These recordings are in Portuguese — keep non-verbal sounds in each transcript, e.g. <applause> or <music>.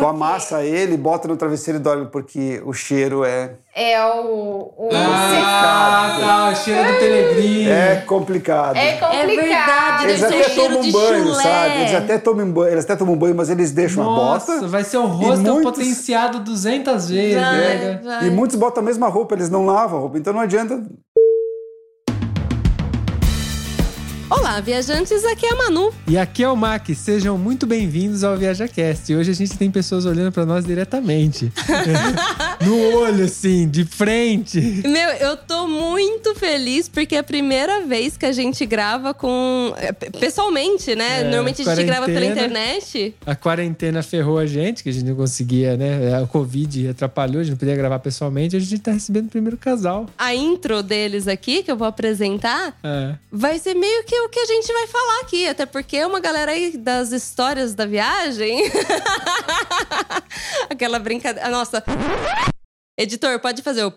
Tu amassa ele, bota no travesseiro e dorme, porque o cheiro é, É o. o Ah, tá, o cheiro do Telegrinho. é complicado. É complicado. É verdade, Eles deve ser até tomam de banho, chulé. sabe? Eles até tomam banho, eles até tomam banho, mas eles deixam Nossa, a bota. vai ser o rosto muitos- potenciado 200 vezes. Vai, né? vai. E muitos botam a mesma roupa, eles não lavam a roupa, então não adianta. Olá, viajantes, aqui é a Manu. E aqui é o Mac, sejam muito bem-vindos ao ViajaCast. E hoje a gente tem pessoas olhando pra nós diretamente. <laughs> no olho, assim, de frente. Meu, eu tô muito feliz porque é a primeira vez que a gente grava com. é, pessoalmente, né? É, Normalmente a gente grava pela internet. A quarentena ferrou a gente, que a gente não conseguia, né? O Covid atrapalhou, a gente não podia gravar pessoalmente. A gente tá recebendo o primeiro casal. A intro deles aqui, que eu vou apresentar, É. vai ser meio que o que a gente vai falar aqui. Até porque é uma galera aí das histórias da viagem. <laughs> Aquela brincadeira. Nossa. Editor, pode fazer o. É.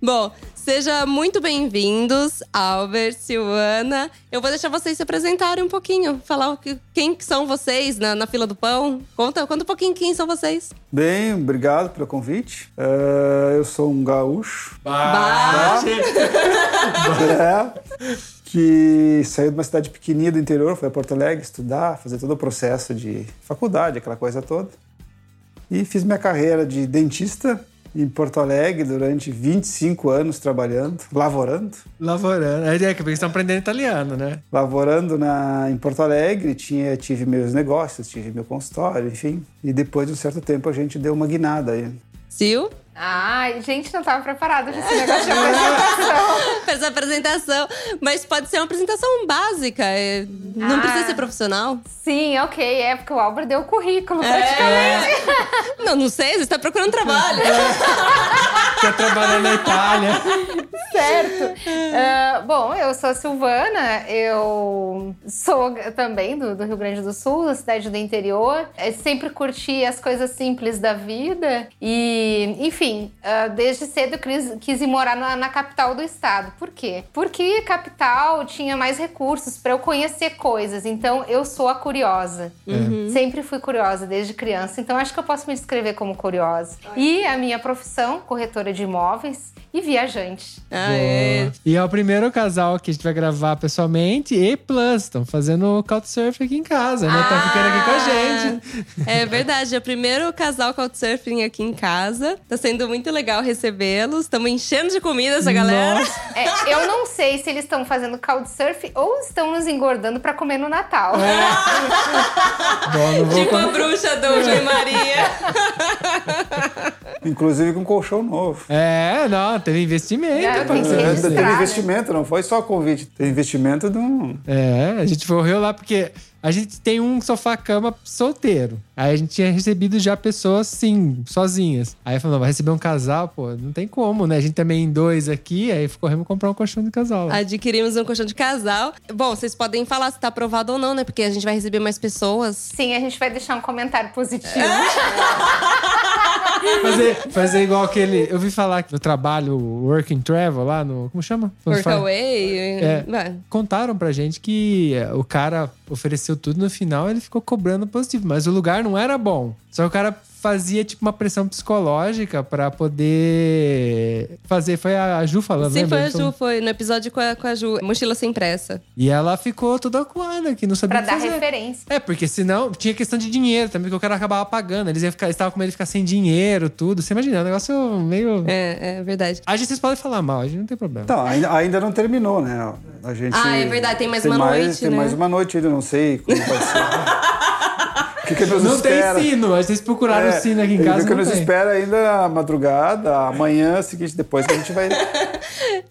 Bom, sejam muito bem-vindos, Albert, Silvana. Eu vou deixar vocês se apresentarem um pouquinho, falar quem que são vocês na, na fila do pão. Conta, conta um pouquinho quem são vocês. Bem, obrigado pelo convite. É, eu sou um gaúcho Bah. é, que saiu de uma cidade pequenininha do interior, foi a Porto Alegre estudar, fazer todo o processo de faculdade, aquela coisa toda. E fiz minha carreira de dentista em Porto Alegre durante 25 anos trabalhando, lavorando. Lavorando. É, é que eles estão aprendendo italiano, né? lavorando na, em Porto Alegre, tinha, tive meus negócios, tive meu consultório, enfim. E depois de um certo tempo a gente deu uma guinada aí. Sil, Ai, gente, não tava preparada pra esse <laughs> negócio de apresentação. <laughs> fez a apresentação. Mas pode ser uma apresentação básica, é, não Ah. precisa ser profissional. Sim, ok, é porque o Albert deu o currículo, praticamente. <laughs> Não, não sei, você está procurando trabalho. Quer trabalhar na Itália. Certo. Ah, bom, eu sou a Silvana, eu sou também do, do Rio Grande do Sul, da cidade do interior. Eu sempre curti as coisas simples da vida e, enfim, ah, desde cedo eu quis, quis ir morar na, na capital do estado. Por quê? Porque a capital tinha mais recursos para eu conhecer coisas, então eu sou a curiosa. Sempre fui curiosa desde criança, então acho que eu posso me descrever como curiosa. E a minha profissão, corretora de imóveis e viajante. Ah, é. E é o primeiro casal que a gente vai gravar pessoalmente e plus. Estão fazendo o Couchsurfing aqui em casa, né? tá ficando aqui com a gente. É verdade, é o primeiro casal Couchsurfing aqui em casa. Tá sendo muito legal recebê-los. Estamos enchendo de comida essa galera. É, eu não sei se eles estão fazendo couchsurf ou estão nos engordando pra comer no Natal. <laughs> Bom, não vou Tipo a com- bruxa do João Maria. <laughs> Inclusive com colchão novo. É, não, teve investimento. É, pra tem. Teve né? investimento, não foi só convite. Teve investimento de um. É, a gente correu lá porque a gente tem um sofá-cama solteiro. Aí a gente tinha recebido já pessoas, sim, sozinhas. Aí falou, vai receber um casal, pô, não tem como, né? A gente também em dois aqui, aí corremos comprar um colchão de casal. lá. Adquirimos um colchão de casal. Bom, vocês podem falar se tá aprovado ou não, né? Porque a gente vai receber mais pessoas. Sim, a gente vai deixar um comentário positivo. <laughs> Fazer, fazer igual aquele. Eu vi falar que no trabalho Work and Travel lá no. Como chama? Workaway. É. Contaram pra gente que é, o cara ofereceu tudo no final ele ficou cobrando positivo, mas o lugar não era bom. Só que o cara fazia tipo uma pressão psicológica pra poder fazer. Foi a Ju falando, Sim, lembra? foi a Ju, foi no episódio com a, com a Ju. Mochila sem pressa. E ela ficou toda acuada, que não sabia Pra o que dar fazer. referência. É, porque senão tinha questão de dinheiro também, que o cara acabava pagando. Eles iam ficar, eles estavam com medo de ficar sem dinheiro, tudo. Você imagina, é um negócio meio. É, é verdade. A gente vocês podem falar mal, a gente não tem problema. Então, ainda, ainda não terminou, né? A gente. Ah, é verdade, tem mais uma noite, Tem né? mais uma noite ainda, não sei como vai ser. <laughs> O que, que nos não espera? tem sino, vocês procuraram o sino aqui em o casa. que não nos tem. espera ainda a madrugada, amanhã, seguinte, depois que a gente vai. <laughs>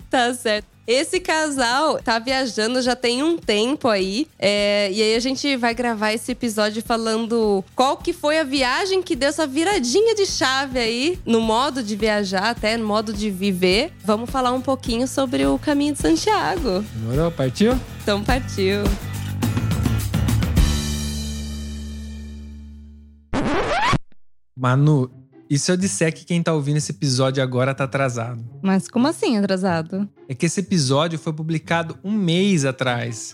Tá certo. Esse casal tá viajando já tem um tempo aí. é, e aí a gente vai gravar esse episódio falando qual que foi a viagem que deu essa viradinha de chave aí no modo de viajar, até no modo de viver. Vamos falar um pouquinho sobre o caminho de Santiago. Demorou? Partiu? Então partiu. Manu, e se eu disser que quem tá ouvindo esse episódio agora tá atrasado? Mas como assim atrasado? É que esse episódio foi publicado um mês atrás.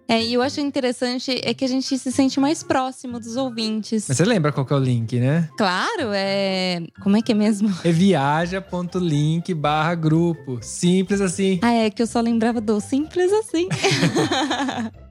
É, e eu acho interessante é que a gente se sente mais próximo dos ouvintes. Mas você lembra qual que é o link, né? Claro, é. Como é que é mesmo? <laughs> É viaja.link barra grupo. Simples assim. Ah, é que eu só lembrava do simples assim. <laughs>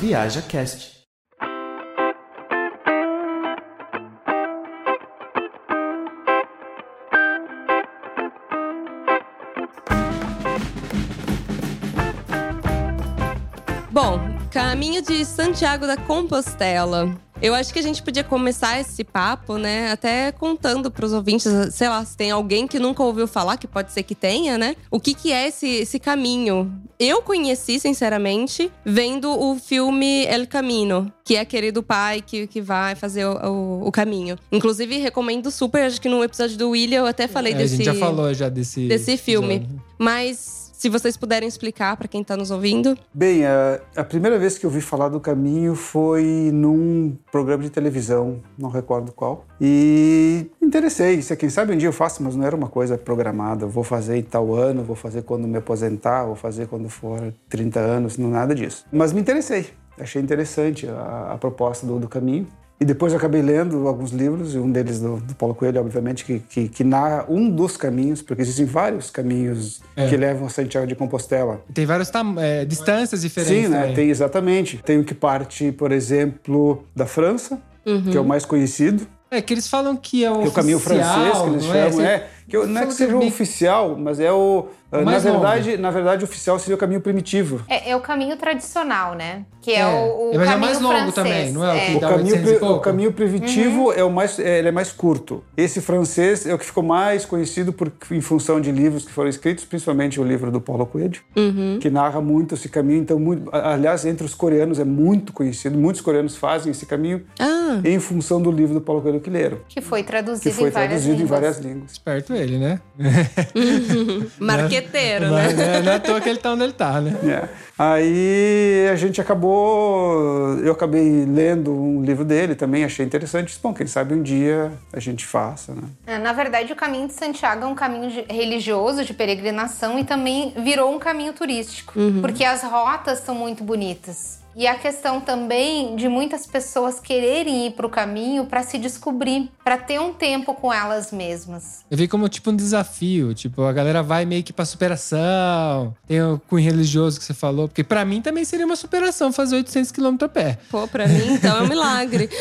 Viaja Cast. Bom, caminho de Santiago da Compostela. Eu acho que a gente podia começar esse papo, né? Até contando pros ouvintes, sei lá, se tem alguém que nunca ouviu falar, que pode ser que tenha, né? O que, que é esse, esse caminho? Eu conheci, sinceramente, vendo o filme El Camino, que é aquele do pai que, que vai fazer o, o, o caminho. Inclusive, recomendo super, acho que no episódio do William eu até falei É, desse a gente já falou já desse desse filme. episódio. Mas se vocês puderem explicar pra quem tá nos ouvindo. Bem, a, a primeira vez que eu ouvi falar do caminho foi num programa de televisão, não recordo qual. E interessei. Se quem sabe um dia eu faço, mas não era uma coisa programada. Vou fazer em tal ano, vou fazer quando me aposentar, vou fazer quando for 30 anos, não nada disso. Mas me interessei. Achei interessante a, a proposta do, do caminho. E depois eu acabei lendo alguns livros, e um deles do, do Paulo Coelho, obviamente, que, que, que narra um dos caminhos, porque existem vários caminhos É. que levam a Santiago de Compostela. Tem várias é, distâncias diferentes Sim, né? também. Tem exatamente. Tem o que parte, por exemplo, da França, que é o mais conhecido, É que eles falam que é o que é o caminho francês que eles é? chamam, é. Que eu- não é que é seja o bem- oficial, mas é o. na mais verdade, na verdade, o oficial seria o caminho primitivo. É, é o caminho tradicional, né? Que é, É, o, o mas é caminho mais longo francês. também, não é o que O dá caminho, 800 e pri- o caminho primitivo é o mais, é, ele é mais curto. Esse francês é o que ficou mais conhecido por, em função de livros que foram escritos, principalmente o livro do Paulo Coelho, que narra muito esse caminho. Então, muito, aliás, entre os coreanos é muito conhecido. Muitos coreanos fazem esse caminho Ah, em função do livro do Paulo Coelho que leram, Que foi traduzido que foi em várias traduzido em línguas. várias línguas. Esperto ele, né? <laughs> marqueteiro, Mas, né? né? Não é à toa que ele tá onde ele tá, né? É. Aí a gente acabou. Eu acabei lendo um livro dele também, achei interessante. Bom, quem sabe um dia a gente faça, né? É, Na verdade, o caminho de Santiago é um caminho de- religioso, de peregrinação, e também virou um caminho turístico, porque as rotas são muito bonitas. E a questão também de muitas pessoas quererem ir para o caminho para se descobrir, para ter um tempo com elas mesmas. Eu vi como tipo um desafio. Tipo, a galera vai meio que pra superação. Tem o cunho religioso que você falou. Porque pra mim também seria uma superação fazer 800 km a pé. Pô, pra mim, então é um milagre. <laughs>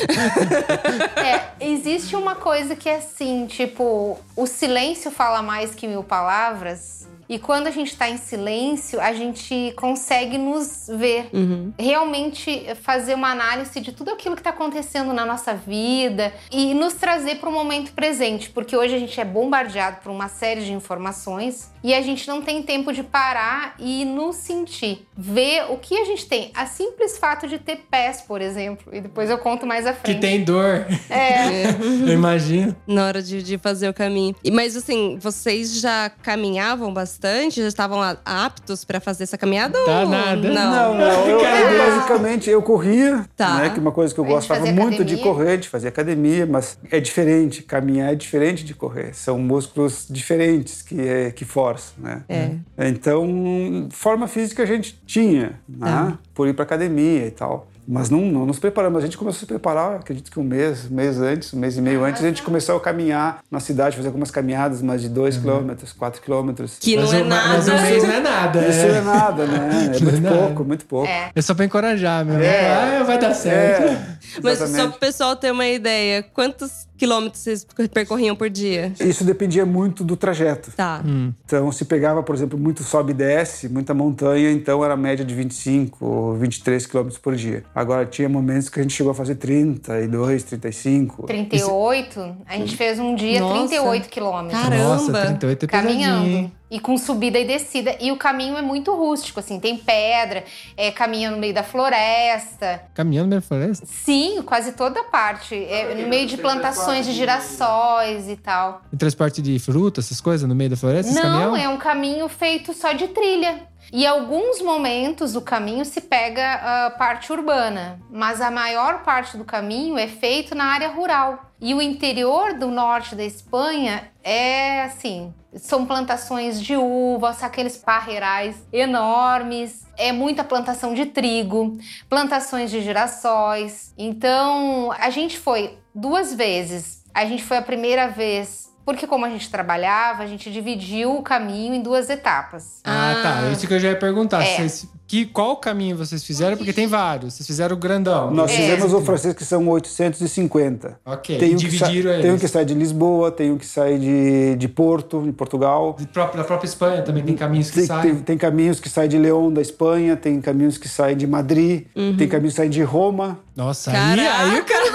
É, existe uma coisa que é assim, tipo, o silêncio fala mais que mil palavras. E quando a gente tá em silêncio, a gente consegue nos ver. Realmente fazer uma análise de tudo aquilo que tá acontecendo na nossa vida e nos trazer para o momento presente. Porque hoje a gente é bombardeado por uma série de informações e a gente não tem tempo de parar e nos sentir. Ver o que a gente tem. A simples fato de ter pés, por exemplo. E depois eu conto mais à Que frente. tem dor. É. <laughs> Eu imagino. Na hora de, de fazer o caminho. E- Mas assim, vocês já caminhavam bastante bastante? Já estavam aptos pra fazer essa caminhada? Tá ou nada. Não. Não, não. Eu, eu basicamente eu corria, Tá. né? Que é uma coisa que eu gostava muito de academia. correr, de fazer academia, mas é diferente. Caminhar é diferente de correr. São músculos diferentes que, é, que forçam, né? É. Então, forma física a gente tinha, né? Tá. Por ir para academia e tal. Mas não, não nos preparamos. A gente começou a se preparar, acredito que um mês, um mês antes, um mês e meio antes, a gente começou a caminhar na cidade, fazer algumas caminhadas, mais de 2 quilômetros, 4 quilômetros. Que Mas não é o- Mas nada. um mês não é nada. Isso é. não é nada, né? <laughs> É é muito nada. pouco, muito pouco. É. É só pra encorajar mesmo. É. Ah, vai dar certo. É, Mas só pro pessoal ter uma ideia, quantos quilômetros vocês percorriam por dia? Isso dependia muito do trajeto. Tá. Então, se pegava, por exemplo, muito sobe e desce, muita montanha, então era a média de 25 ou 23 quilômetros por dia. Agora, tinha momentos que a gente chegou a fazer 32, 35. 38, a gente fez um dia Nossa. 38 quilômetros. Caramba. Nossa, 38 é Caminhando. E com subida e descida. E o caminho é muito rústico, assim, tem pedra, é, caminha no meio da floresta. Caminhando na floresta? Sim, quase toda a parte. É, no meio de plantações de girassóis e tal. E transporte de fruta, essas coisas no meio da floresta? Não, caminhão? é um caminho feito só de trilha. E alguns momentos do caminho se pega a parte urbana, mas a maior parte do caminho é feito na área rural. E o interior do norte da Espanha é assim, são plantações de uvas, aqueles parreirais enormes, é muita plantação de trigo, plantações de girassóis. Então, a gente foi duas vezes. A gente foi a primeira vez porque como a gente trabalhava, a gente dividiu o caminho em duas etapas. Ah, tá. Isso que eu já ia perguntar. É. Vocês- que, qual caminho vocês fizeram? Porque tem vários. Vocês fizeram o grandão. Nós É. fizemos o francês que são 850. Ok. Tem e um, dividiram eles. tem um que sai de Lisboa, tem um que sai de, de Porto, em Portugal. De pró- Da própria Espanha também tem caminhos que Tem, saem. tem- tem caminhos que saem de León, da Espanha, tem caminhos que saem de Madrid, tem caminhos que saem de Roma. Nossa, aí, Caraca! aí o cara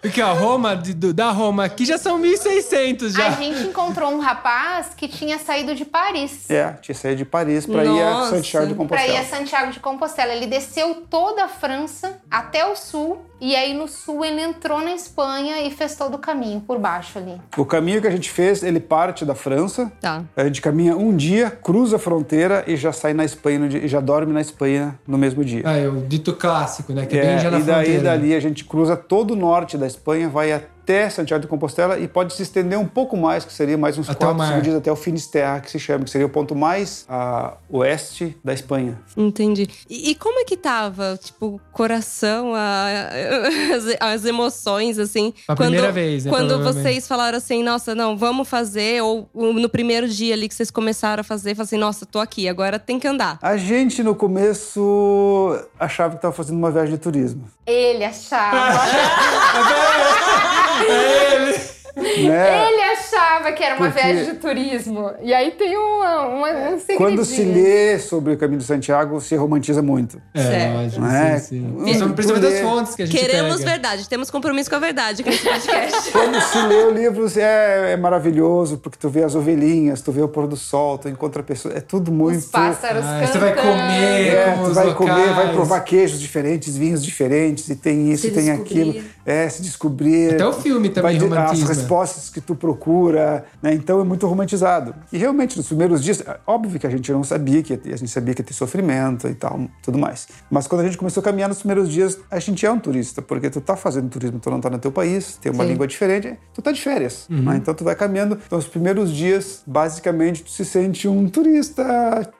Porque, ó, Roma, de- do- da Roma aqui já são 1.600 já. A gente encontrou um rapaz que tinha saído de Paris. É, tinha saído de Paris para ir a. Santiago de Pra Compostela. ir a Santiago de Compostela. Ele desceu toda a França até o sul. E aí no sul ele entrou na Espanha e fez todo o caminho por baixo ali. O caminho que a gente fez, ele parte da França. Tá. A gente caminha um dia, cruza a fronteira e já sai na Espanha dia- e já dorme na Espanha no mesmo dia. Ah, é o dito clássico, né? Que é, É, bem já na e daí fronteira. dali a gente cruza todo o norte da Espanha, vai até Santiago de Compostela e pode se estender um pouco mais, que seria mais uns Até o 4, mar. 5 dias até o Finisterra, que se chama, que seria o ponto mais a oeste da Espanha. Entendi. E, e como é que tava, tipo, o coração, a- as, as emoções, assim? A primeira vez, né, Quando vocês falaram assim, nossa, não, vamos fazer, ou no primeiro dia ali que vocês começaram a fazer, falaram assim, nossa, tô aqui, agora tem que andar. A gente no começo achava que estava fazendo uma viagem de turismo. Ele achava. <laughs> <laughs> Né? ele achava que era uma Porque- viagem de turismo. E aí tem uma, uma, um segredinho. Quando se lê sobre o caminho de Santiago, se romantiza muito. É, Certo. lógico, Não é? sim, sim. Hum, Principalmente- Principalmente das fontes que a gente Queremos pega. verdade, temos compromisso com a verdade aqui nesse podcast. <laughs> Quando se lê o livro, é, é maravilhoso, porque tu vê as ovelhinhas, tu vê o pôr do sol, tu encontra pessoas. É tudo muito. Os pássaros Ah, cantando. você vai comer. É, com tu os vai comer, vai locais. provar queijos diferentes, vinhos diferentes, e tem isso, Se e tem descobrir. aquilo. É, se descobrir. Até o filme também vai As respostas que tu procura, né? Então é muito romantizado. E realmente, nos primeiros dias, é óbvio que a gente não sabia que ia ter, a gente sabia que ia ter sofrimento e tal, tudo mais. Mas quando a gente começou a caminhar nos primeiros dias, a gente é um turista, porque tu tá fazendo turismo, tu não tá no teu país, tem uma Sim. língua diferente, tu tá de férias. Uhum. né? Então tu vai caminhando. Então, os primeiros dias, basicamente, tu se sente um turista,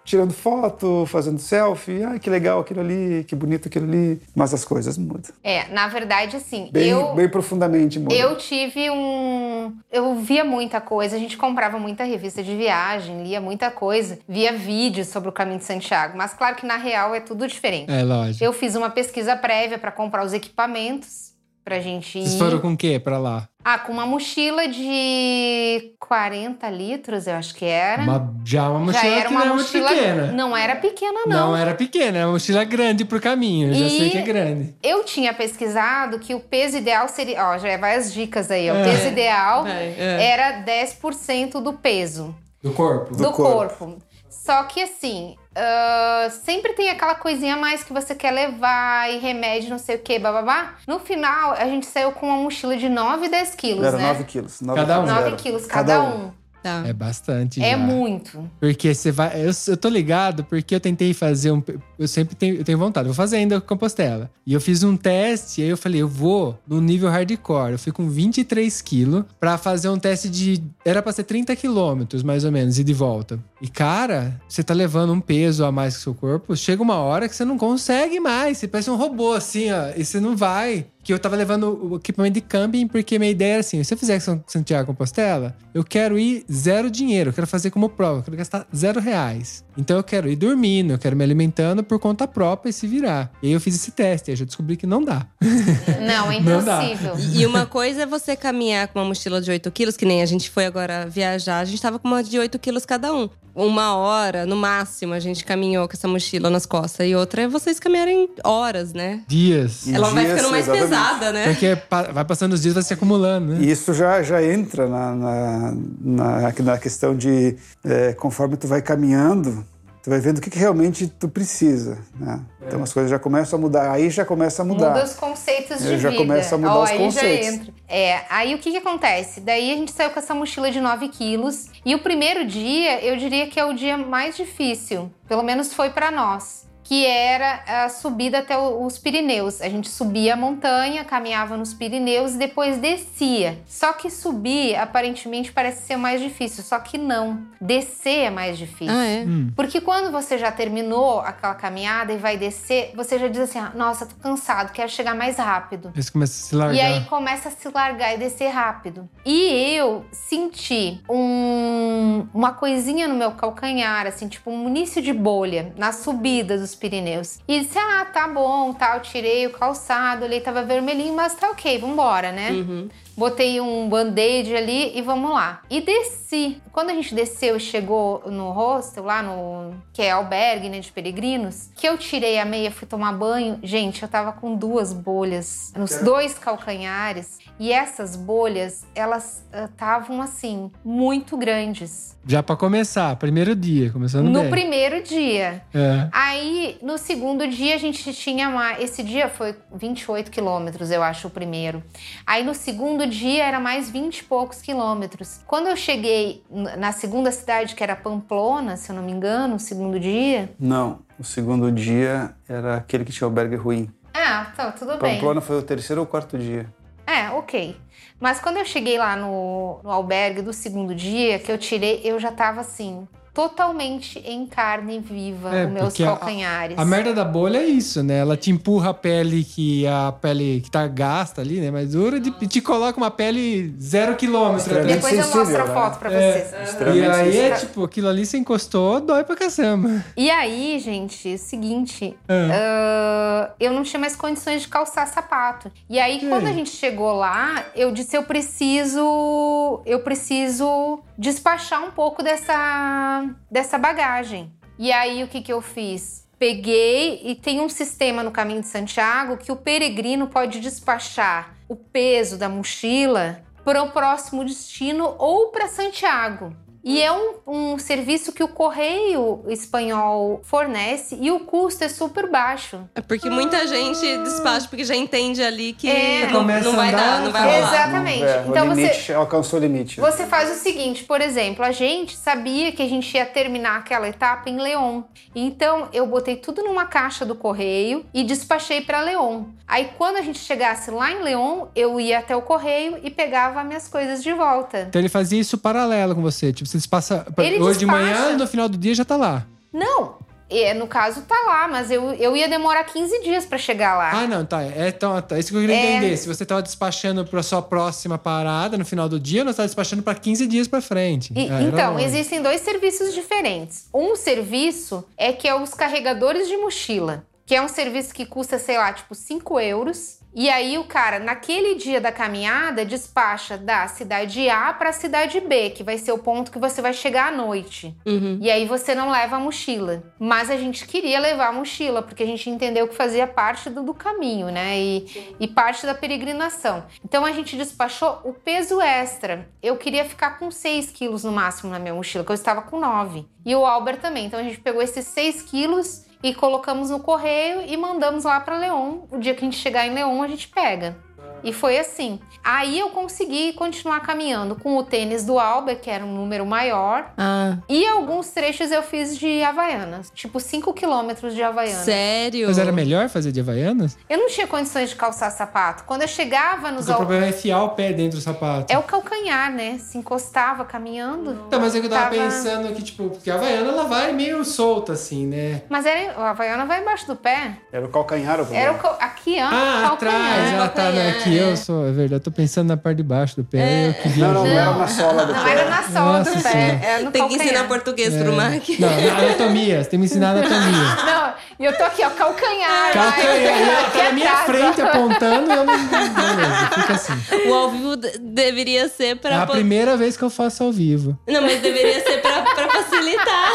tirando foto, fazendo selfie. Ah, que legal aquilo ali, que bonito aquilo ali. Mas as coisas mudam. É, na verdade, assim, Bem, eu. bem profundamente mudam. Eu tive um. Eu via muita coisa, a gente comprava muita revista de viagem, lia muita coisa, via vídeos sobre o caminho de Santiago, mas claro que na real é tudo diferente. É, lógico. Eu fiz uma pesquisa prévia para comprar os equipamentos pra gente ir. Vocês foram com o quê pra lá? Ah, com uma mochila de 40 litros, eu acho que era. Uma- já uma Já mochila era que uma não é muito mochila. pequena. Não era pequena, Não. não. era pequena, era uma mochila grande pro caminho. Eu já E- sei que é grande. Eu tinha pesquisado que o peso ideal seria. Ó, já vai as dicas aí. ó. O É. peso ideal Vai, é. era 10% do peso. Do corpo. do, corpo. corpo. Só que assim, ah, sempre tem aquela coisinha a mais que você quer levar e remédio, não sei o que, bababá. No final, a gente saiu com uma mochila de 9 e 10 quilos, Era né? 9 quilos. nove Cada um. quilos 9 era. quilos cada, um. Tá. É bastante É já. muito. Porque você vai. Eu, eu tô ligado porque eu tentei fazer um. Eu sempre tenho, eu tenho vontade, vou fazer ainda Compostela. E eu fiz um teste, e aí eu falei, eu vou no nível hardcore. Eu fui com 23 quilos pra fazer um teste de. Era pra ser 30 quilômetros, mais ou menos, e de volta. E, cara, você tá levando um peso a mais que o seu corpo. Chega uma hora que você não consegue mais. Você parece um robô, assim, ó. E você não vai. Que eu tava levando o equipamento de camping, porque minha ideia era assim: se eu fizer São Santiago Compostela, eu quero ir zero dinheiro, eu quero fazer como prova, eu quero gastar zero reais. Então eu quero ir dormindo, eu quero me alimentando por conta própria e se virar. E aí eu fiz esse teste, aí eu já descobri que não dá. <laughs> Não, é Não impossível. E e uma coisa é você caminhar com uma mochila de 8 quilos, que nem a gente foi agora viajar, a gente tava com uma de 8 quilos cada um. Uma hora, no máximo, a gente caminhou com essa mochila nas costas. E outra é vocês caminharem horas, né? Dias. Ela vai dias, ficando mais exatamente. pesada, né? Porque vai passando os dias, vai se acumulando, né? E isso já, já entra na, na, na, na questão de é, conforme tu vai caminhando, tu vai vendo o que, que realmente tu precisa. Né? Então as coisas já começam a mudar. Aí já começa a mudar. Muda os conceitos de Eu já vida. começo a mudar Ó, os aí conceitos. Já entra. É, aí o que que acontece? Daí a gente saiu com essa mochila de 9 quilos. E o primeiro dia, eu diria que é o dia mais difícil. Pelo menos foi pra nós. Que era a subida até os Pirineus. A gente subia a montanha, caminhava nos Pirineus e depois descia. Só que subir, aparentemente, parece ser mais difícil. Só que não. Descer é mais difícil. Ah, é? Porque quando você já terminou aquela caminhada e vai descer, você já diz assim: "Ah, nossa, tô cansado, quero chegar mais rápido. Aí você começa a se largar. E aí começa a se largar e descer rápido. E eu senti um- uma coisinha no meu calcanhar, assim, tipo um início de bolha na subida dos Pirineus. E disse: ah, tá bom, tal. Tirei o calçado, olhei, tava vermelhinho, mas tá ok, vambora, né? Uhum. Botei um band-aid ali e vamos lá. E desci. Quando a gente desceu e chegou no hostel, lá no. que é albergue, né, de peregrinos, que eu tirei a meia, fui tomar banho. Gente, eu tava com duas bolhas nos dois calcanhares. E essas bolhas, elas estavam assim, muito grandes. Já pra começar, primeiro dia, começando No bem. primeiro dia. É. Aí, no segundo dia, a gente tinha mais. Esse dia foi 28 quilômetros, eu acho, o primeiro. Aí, no segundo dia, era mais 20 e poucos quilômetros. Quando eu cheguei na segunda cidade, que era Pamplona, se eu não me engano, o segundo dia. Não, o segundo dia era aquele que tinha albergue ruim. Ah, tá, tudo bem. Pamplona foi o terceiro ou quarto dia. É, ok. Mas quando eu cheguei lá no, no albergue do segundo dia, que eu tirei, eu já tava assim, totalmente em carne viva, É, os meus porque a- calcanhares. A merda da bolha é isso, né? Ela te empurra a pele que a pele que tá gasta ali, né? Mais dura, de- e te coloca uma pele zero quilômetro. Extremamente Depois eu mostro a sensível, né? foto pra É. vocês. E aí é sensível. tipo, aquilo ali você encostou, dói pra caçamba. E aí, gente, é o seguinte, ah, eu não tinha mais condições de calçar sapato. E aí, E quando aí? a gente chegou lá, eu disse, eu preciso, eu preciso despachar um pouco dessa, dessa bagagem. E aí, o que que eu fiz? Peguei e tem um sistema no Caminho de Santiago que o peregrino pode despachar o peso da mochila para o próximo destino ou para Santiago. E é um, um serviço que o correio espanhol fornece e o custo é super baixo. É porque muita gente despacha porque já entende ali que É. não, não vai andar, dar, não vai rolar. Exatamente. É, então o você, limite alcançou o limite. você faz o seguinte, por exemplo, a gente sabia que a gente ia terminar aquela etapa em León. Então eu botei tudo numa caixa do correio e despachei para León. Aí quando a gente chegasse lá em León, eu ia até o correio e pegava minhas coisas de volta. Então ele fazia isso paralelo com você. Tipo, você passa. Ele hoje de despacha. manhã, no final do dia já tá lá. Não, é, no caso tá lá, mas eu, eu ia demorar 15 dias para chegar lá. Ah, não, tá. É, então, tá. Isso que eu queria É. entender. Se você tava despachando pra sua próxima parada no final do dia, nós tava despachando pra 15 dias pra frente. E- era então, existem dois serviços diferentes. Um serviço é que é os carregadores de mochila, que é um serviço que custa, sei lá, tipo 5 euros. E aí o cara, naquele dia da caminhada, despacha da cidade A para a cidade B, que vai ser o ponto que você vai chegar à noite. Uhum. E aí você não leva a mochila. Mas a gente queria levar a mochila, porque a gente entendeu que fazia parte do, do caminho, né? E, e parte da peregrinação. Então a gente despachou o peso extra. Eu queria ficar com 6 quilos no máximo na minha mochila, que eu estava com 9. E o Albert também. Então a gente pegou esses 6 quilos e colocamos no correio e mandamos lá para Leão. O dia que a gente chegar em Leão, a gente pega. E foi assim. Aí eu consegui continuar caminhando com o tênis do Alber, que era um número maior. Ah, E alguns trechos eu fiz de Havaianas. Tipo 5 quilômetros de Havaianas. sério? Mas era melhor fazer de Havaianas? Eu não tinha condições de calçar sapato. Quando eu chegava nos Porque o problema é enfiar o pé dentro do sapato. É o calcanhar, né? Se encostava caminhando. Então, mas é que eu tava Tava- pensando que, tipo, porque a Havaiana ela vai meio solta, assim, né? Mas era, a Havaiana vai embaixo do pé. Era o calcanhar o Era problema. o cal- aqui, ó. Ah, calcanhar. atrás, ela tá calcanhar, aqui. É. Eu sou, é verdade, eu tô pensando na parte de baixo do pé. Eu queria. Não, não, não era na sola do Não pé. era na sola Nossa do pé, era no Tem que calcanhar. ensinar português pro Mark. Não, não, anatomia. Você tem que me ensinar anatomia. <laughs> Não, e eu tô aqui, ó, calcanhar. Calcanhar, vai. ela tá na minha Atrás, ó. frente apontando e eu não. Beleza, fica assim. O ao vivo de- deveria ser É pra. a po- primeira vez que eu faço ao vivo. Não, mas deveria ser pra, pra facilitar.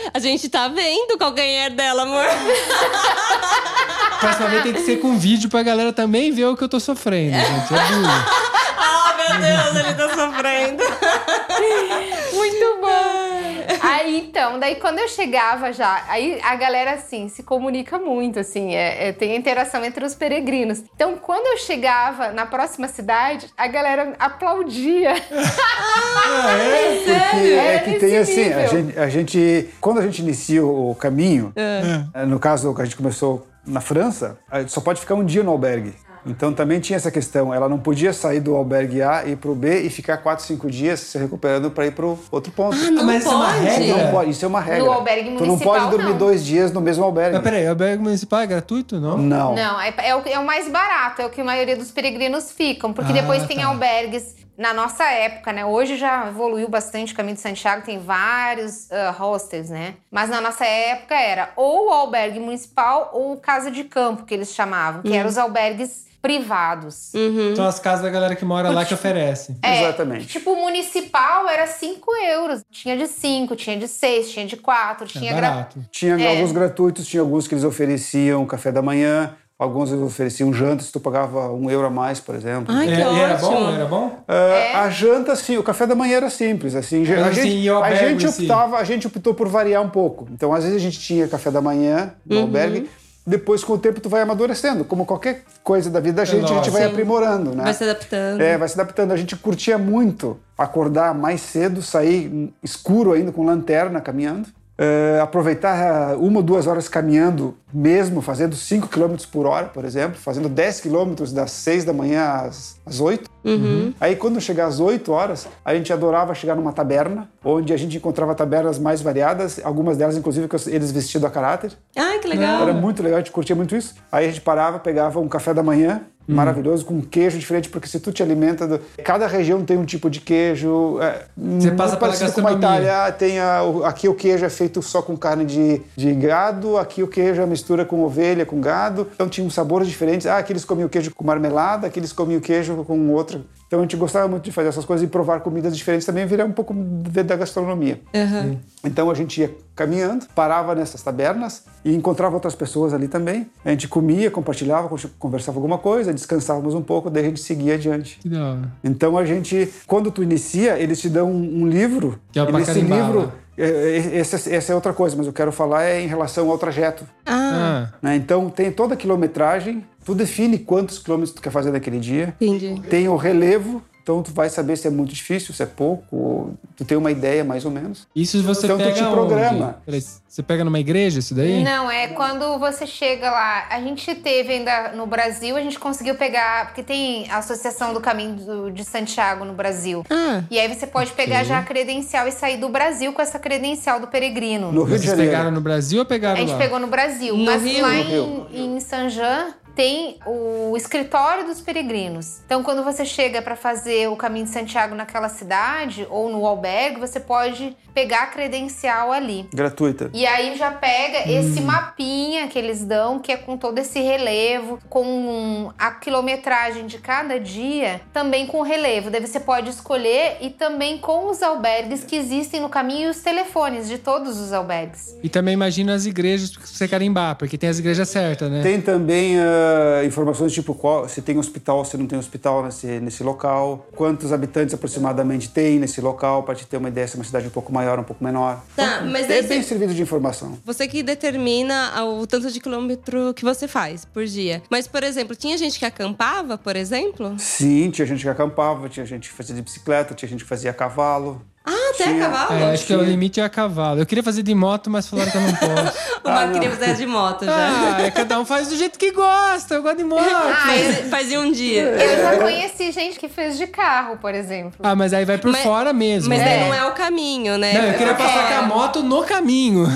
<laughs> A gente tá vendo o calcanhar dela, amor. <laughs> Próxima vez tem que ser com vídeo pra galera também ver o que eu tô sofrendo, gente. É duro. <laughs> Ah, meu Deus, ele tá sofrendo. <laughs> Muito bom. Aí, então, daí quando eu chegava já, aí a galera, assim, se comunica muito, assim, é, é- tem interação entre os peregrinos. Então, quando eu chegava na próxima cidade, a galera aplaudia. Ah, é? <laughs> Porque é que tem assim, a gente, a gente- quando a gente inicia o caminho, eh, no caso que a gente começou na França, só pode ficar um dia no albergue. Então também tinha essa questão, ela não podia sair do albergue A e ir pro B e ficar 4, 5 dias se recuperando para ir pro outro ponto. Não Mas isso é uma pode. regra? Não pode, isso é uma regra. albergue tu não municipal, pode dormir não. dois dias no mesmo albergue. Mas peraí, o albergue municipal é gratuito, não? Não. Não, é, é o, é o mais barato, é o que a maioria dos peregrinos ficam. Porque Ah, depois tem tá. albergues. Na nossa época, né? Hoje já evoluiu bastante o Caminho de Santiago, tem vários ah, hostels, né? Mas na nossa época era ou o albergue municipal ou casa de campo, que eles chamavam, que eram os albergues privados. São as casas da galera que mora lá que oferece. É, Exatamente. Tipo, o municipal era 5 euros. Tinha de 5, tinha de 6, tinha de 4, É tinha gra- barato. Tinha É. alguns gratuitos, tinha alguns que eles ofereciam café da manhã, alguns ofereciam janta se tu pagava um euro a mais, por exemplo. Ai, É, que e era bom? Era bom? Ah, A janta, sim, o café da manhã era simples. Assim, Mas, a, assim, gente, e o a albergue gente em si? optava, a gente optou por variar um pouco. Então, às vezes a gente tinha café da manhã no Uhum. albergue. Depois, com o tempo, tu vai amadurecendo. Como qualquer coisa da vida da gente, a gente vai Sim. aprimorando, né? Vai se adaptando. É, vai se adaptando. A gente curtia muito acordar mais cedo, sair escuro ainda com lanterna caminhando. É, aproveitar uma ou duas horas caminhando, mesmo fazendo 5 km por hora, por exemplo, fazendo 10 km das 6 da manhã às, às 8. Aí, quando chegar às 8 horas, a gente adorava chegar numa taberna, onde a gente encontrava tabernas mais variadas, algumas delas, inclusive, eles vestidos a caráter. Ai, que legal. Era muito legal, a gente curtia muito isso. Aí a gente parava, pegava um café da manhã, Hum. maravilhoso, com queijo diferente, porque se tu te alimenta... Do... Cada região tem um tipo de queijo. É, Você passa pela parecido com a. Itália. Tem a, aqui o queijo é feito só com carne de, de gado, aqui o queijo é mistura com ovelha, com gado. Então tinha uns sabores diferentes. Ah, aqui eles comiam queijo com marmelada, aqui eles comiam queijo com outro. Então a gente gostava muito de fazer essas coisas e provar comidas diferentes também, virar um pouco da gastronomia. Aham. Então a gente ia caminhando, parava nessas tabernas e encontrava outras pessoas ali também. A gente comia, compartilhava, con- conversava alguma coisa, descansávamos um pouco, daí a gente seguia adiante. Que da hora. Então a gente, quando tu inicia, eles te dão um, um livro. Que é e pra nesse carimbar, livro, né? Essa, essa é outra coisa, mas eu quero falar é em relação ao trajeto. Ah, Ah, né? Então tem toda a quilometragem, tu define quantos quilômetros tu quer fazer naquele dia. entendi. Tem o relevo, então tu vai saber se é muito difícil, se é pouco, tu tem uma ideia mais ou menos. isso você Então tu pega te onde? programa. Peraí, você pega numa igreja isso daí? Não, é quando você chega lá. A gente teve ainda no Brasil, a gente conseguiu pegar, porque tem a Associação do Caminho do- de Santiago no Brasil. Ah, E aí você pode pegar já a credencial e sair do Brasil com essa credencial do peregrino. No Rio de Vocês Janeiro. pegaram no Brasil ou pegaram A gente lá? pegou no Brasil, No mas Rio? lá No em, Rio. em Saint-Jean tem o escritório dos peregrinos. Então, quando você chega para fazer o caminho de Santiago naquela cidade ou no albergue, você pode pegar a credencial ali. Gratuita. E aí já pega esse mapinha que eles dão, que é com todo esse relevo, com a quilometragem de cada dia, também com relevo. Daí você pode escolher e também com os albergues que existem no caminho e os telefones de todos os albergues. E também imagina as igrejas pra você carimbar, porque tem as igrejas certas, né? Tem também uh, informações tipo qual, se tem hospital, se não tem hospital nesse, nesse local, quantos habitantes aproximadamente tem nesse local, para te ter uma ideia se é uma cidade um pouco maior um pouco menor. Tá, Então, mas é bem você- servido de informação. Você que determina o tanto de quilômetro que você faz por dia. Mas, por exemplo, tinha gente que acampava, por exemplo? Sim, tinha gente que acampava, tinha gente que fazia de bicicleta, tinha gente que fazia a cavalo. Ah, até Tinha. cavalo? É, acho que o limite é a cavalo. Eu queria fazer de moto, mas falaram que eu não <laughs> posso. O Marco queria fazer de moto já. ah, é, cada um faz do jeito que gosta. Eu gosto de moto. Faz- Fazia um dia. Eu já conheci gente que fez de carro, por exemplo. Ah, mas aí vai por Mas- fora mesmo. Mas né? não é o caminho, né? Não, eu queria passar com a moto no caminho.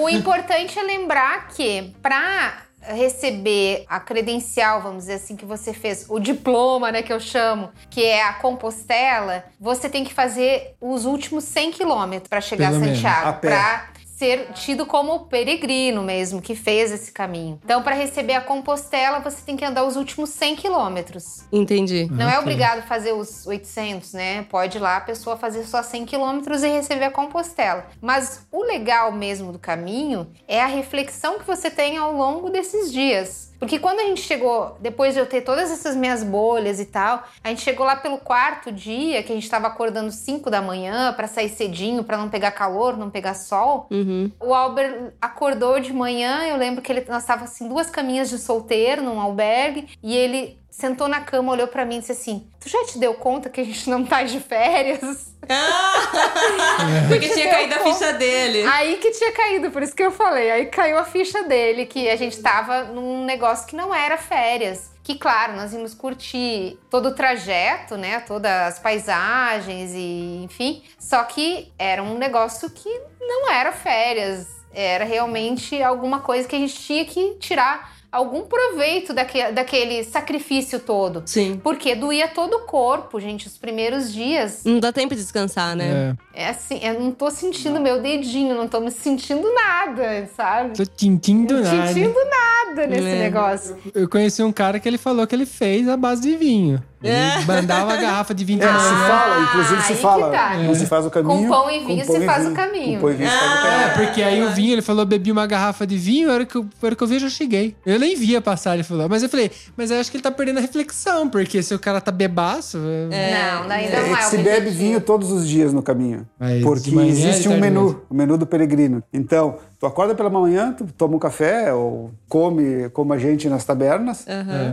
O, o importante é lembrar que para receber a credencial, vamos dizer assim, que você fez, o diploma, né, que eu chamo, que é a Compostela, você tem que fazer os últimos 100 quilômetros para chegar Pelo a menos. Santiago, A pé. para ser tido como peregrino mesmo, que fez esse caminho. Então, para receber a Compostela, você tem que andar os últimos 100 quilômetros. Entendi. Não é Ok. obrigado a fazer os 800, né? Pode ir lá a pessoa fazer só 100 quilômetros e receber a Compostela. Mas o legal mesmo do caminho é a reflexão que você tem ao longo desses dias. Porque quando a gente chegou, depois de eu ter todas essas minhas bolhas e tal, a gente chegou lá pelo quarto dia, que a gente tava acordando 5 da manhã pra sair cedinho, pra não pegar calor, não pegar sol. Uhum. O Albert acordou de manhã, eu lembro que ele, nós tava assim, duas caminhas de solteiro num albergue, e ele sentou na cama, olhou pra mim e disse assim: Tu já te deu conta que a gente não tá de férias? <laughs> Porque tinha caído a ficha dele. Aí que tinha caído, por isso que eu falei. Aí caiu a ficha dele, que a gente tava num negócio que não era férias. Que, claro, nós íamos curtir todo o trajeto, né? Todas as paisagens e enfim. Só que era um negócio que não era férias. Era realmente alguma coisa que a gente tinha que tirar algum proveito daque- daquele sacrifício todo. Sim. Porque doía todo o corpo, gente, os primeiros dias. Não dá tempo de descansar, né? É. É assim, eu não tô sentindo meu dedinho, não tô me sentindo nada, sabe? Tô tintindo Não nada. sentindo nada nesse É. negócio. Eu conheci um cara que ele falou que ele fez a base de vinho. Ele É. mandava a garrafa de vinho É, pra se fala, inclusive se que fala. tá. Não se faz o caminho. Com pão e vinho pão se faz o vinho. caminho. Com pão e vinho se faz o caminho. É, porque aí o vinho, ele falou, bebi uma garrafa de vinho, a hora que eu, a hora que eu vi, eu cheguei. Eu nem via passar, ele falou. Mas eu falei, mas eu acho que ele tá perdendo a reflexão, porque se o cara tá bebaço... Não, ainda É não é, que o se bebe vinho todos os dias no caminho. Mas porque manhã existe ele um tá menu, mesmo. o menu do peregrino. Então, tu acorda pela manhã, tu toma um café ou come como a gente nas tabernas.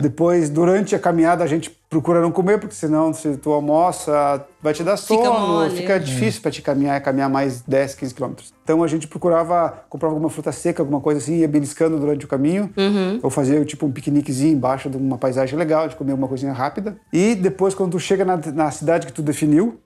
Depois, durante a caminhada, a gente procura não comer, porque senão se tu almoça, vai te dar Fica sono, mole. fica difícil pra te caminhar, caminhar mais 10, 15 quilômetros. Então a gente procurava, comprava alguma fruta seca, alguma coisa assim, ia beliscando durante o caminho, ou fazia tipo um piqueniquezinho embaixo de uma paisagem legal, de comer alguma coisinha rápida. E depois, quando tu chega na, na cidade que tu definiu,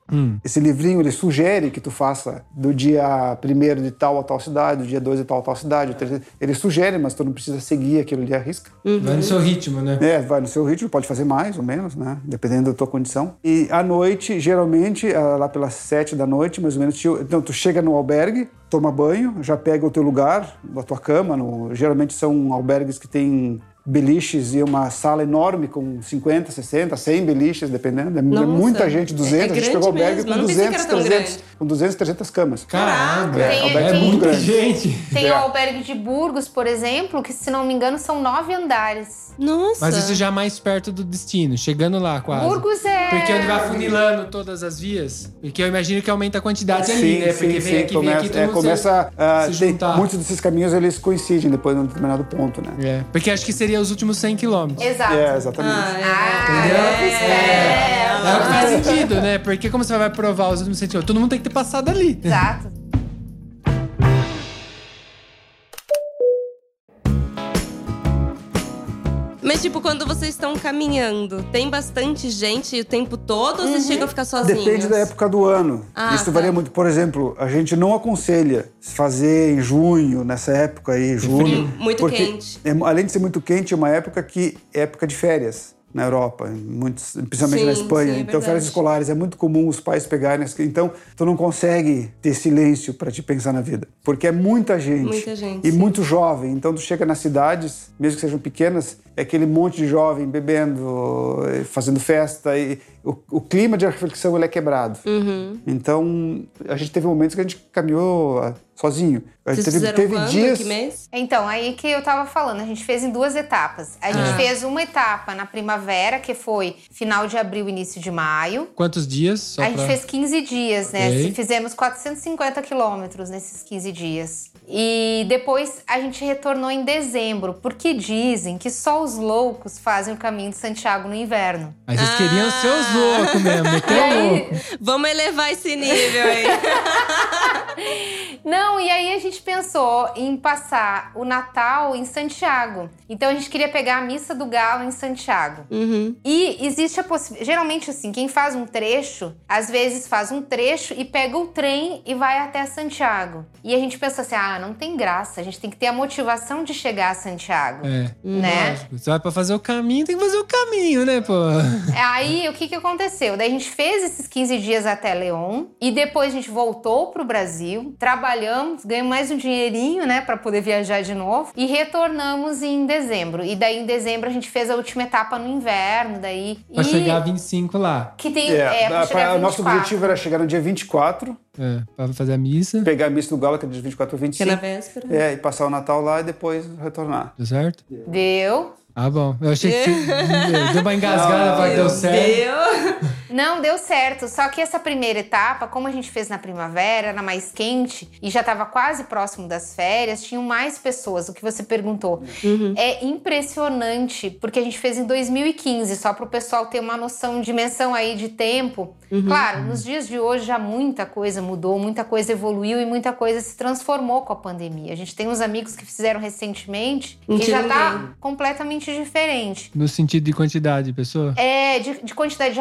esse livrinho ele sugere que tu faça do dia primeiro de tal a tal cidade, do dia 2 de tal a tal cidade, o terceiro- ele sugere, mas tu não precisa seguir aquilo ali à risca. Vai no seu ritmo, né? É, vai no seu ritmo, pode fazer mais ou menos, né? Dependendo da tua condição. E à noite, geralmente, ah, lá pelas sete da noite, mais ou menos, então tu chega no albergue, toma banho, já pega o teu lugar, a tua cama. no- geralmente são albergues que têm beliches e uma sala enorme com 50, 60, 100 beliches, dependendo. É Nossa. muita gente, 200. É a gente pegou albergue mesmo, eu com não pensei que 200, era tão 300, grande. com 200, 300 camas. Caramba, É, Tem é aqui- muito muita grande. gente. Tem É. o albergue de Burgos, por exemplo, que se não me engano são nove andares. Nossa. Mas isso já mais perto do destino, chegando lá quase. Burgos é. Porque onde vai funilando todas as vias. Porque eu imagino que aumenta a quantidade ali, Sim, né? sim, Porque sim, vem aqui, vem começa, aqui, todo é, começa a- se tem- juntar. muitos desses caminhos eles coincidem depois de um determinado ponto, né? É, porque acho que seria os últimos 100 quilômetros. Exato. É, exatamente. Ah, é. Ah, Entendeu? eu fiz férias. É o que faz sentido, né? Porque como você vai provar os últimos 100 quilômetros? Todo mundo tem que ter passado ali. Exato. Mas, tipo, quando vocês estão caminhando, tem bastante gente o tempo todo ou vocês chegam a ficar sozinhos? Depende da época do ano. Ah, Isso tá. varia muito. Por exemplo, a gente não aconselha fazer em junho, nessa época aí, junho. Muito quente. é- além de ser muito quente, é uma época que é época de férias na Europa, muitos, principalmente Sim, na Espanha. sim, é então, férias escolares é muito comum os pais pegarem. Então, tu não consegue ter silêncio para te pensar na vida, porque é muita gente. Muita gente, E sim. muito jovem. Então, tu chega nas cidades, mesmo que sejam pequenas, é aquele monte de jovem bebendo, eh, fazendo festa. E o, o clima de reflexão ele é quebrado. Uhum. Então, a gente teve momentos que a gente caminhou sozinho. Vocês teve, fizeram teve quando? dias. Que mês? Então, aí que eu tava falando, a gente fez em duas etapas. A gente Ah. fez uma etapa na primavera, que foi final de abril, início de maio. Quantos dias? Só a gente pra- fez 15 dias, né? Ok. Fizemos 450 quilômetros nesses 15 dias. E depois a gente retornou em dezembro, porque dizem que só os loucos fazem o caminho de Santiago no inverno. Aí vocês queriam ser os loucos mesmo, <laughs> meter o louco. Vamos elevar esse nível aí. <laughs> Não, e aí a gente pensou em passar o Natal em Santiago. Então a gente queria pegar a missa do Galo em Santiago. Uhum. E existe a possibilidade. Geralmente, assim, quem faz um trecho, às vezes faz um trecho e pega o trem e vai até Santiago. E a gente pensa assim: ah, não tem graça, a gente tem que ter a motivação de chegar a Santiago. É. Né? Lógico. Você vai pra fazer o caminho, tem que fazer o caminho, né, pô? Aí, o que que aconteceu? Daí a gente fez esses 15 dias até León e depois a gente voltou pro Brasil, trabalhamos, ganhamos mais um dinheirinho, né, pra poder viajar de novo e retornamos em dezembro. E daí em dezembro a gente fez a última etapa no inverno, daí Pra e chegar a 25 lá. que tem É, é, pra pra- nosso 24. objetivo era chegar no dia 24, É, pra fazer a missa. pegar a missa do Galo, que é de 24 a Que é 25. na véspera. É, e passar o Natal lá e depois retornar. Deu certo? Deu. Ah, bom. Eu achei que <laughs> deu uma engasgada, mas deu certo. Deu. Não, deu certo. Só que essa primeira etapa, como a gente fez na primavera, era mais quente e já estava quase próximo das férias, tinham mais pessoas, o que você perguntou. É impressionante, porque a gente fez em 2015, só para o pessoal ter uma noção, dimensão aí de tempo. Claro, nos dias de hoje já muita coisa mudou, muita coisa evoluiu e muita coisa se transformou com a pandemia. A gente tem uns amigos que fizeram recentemente e tinha já tá ninguém. completamente diferente. No sentido de quantidade de pessoa? É, de, de quantidade de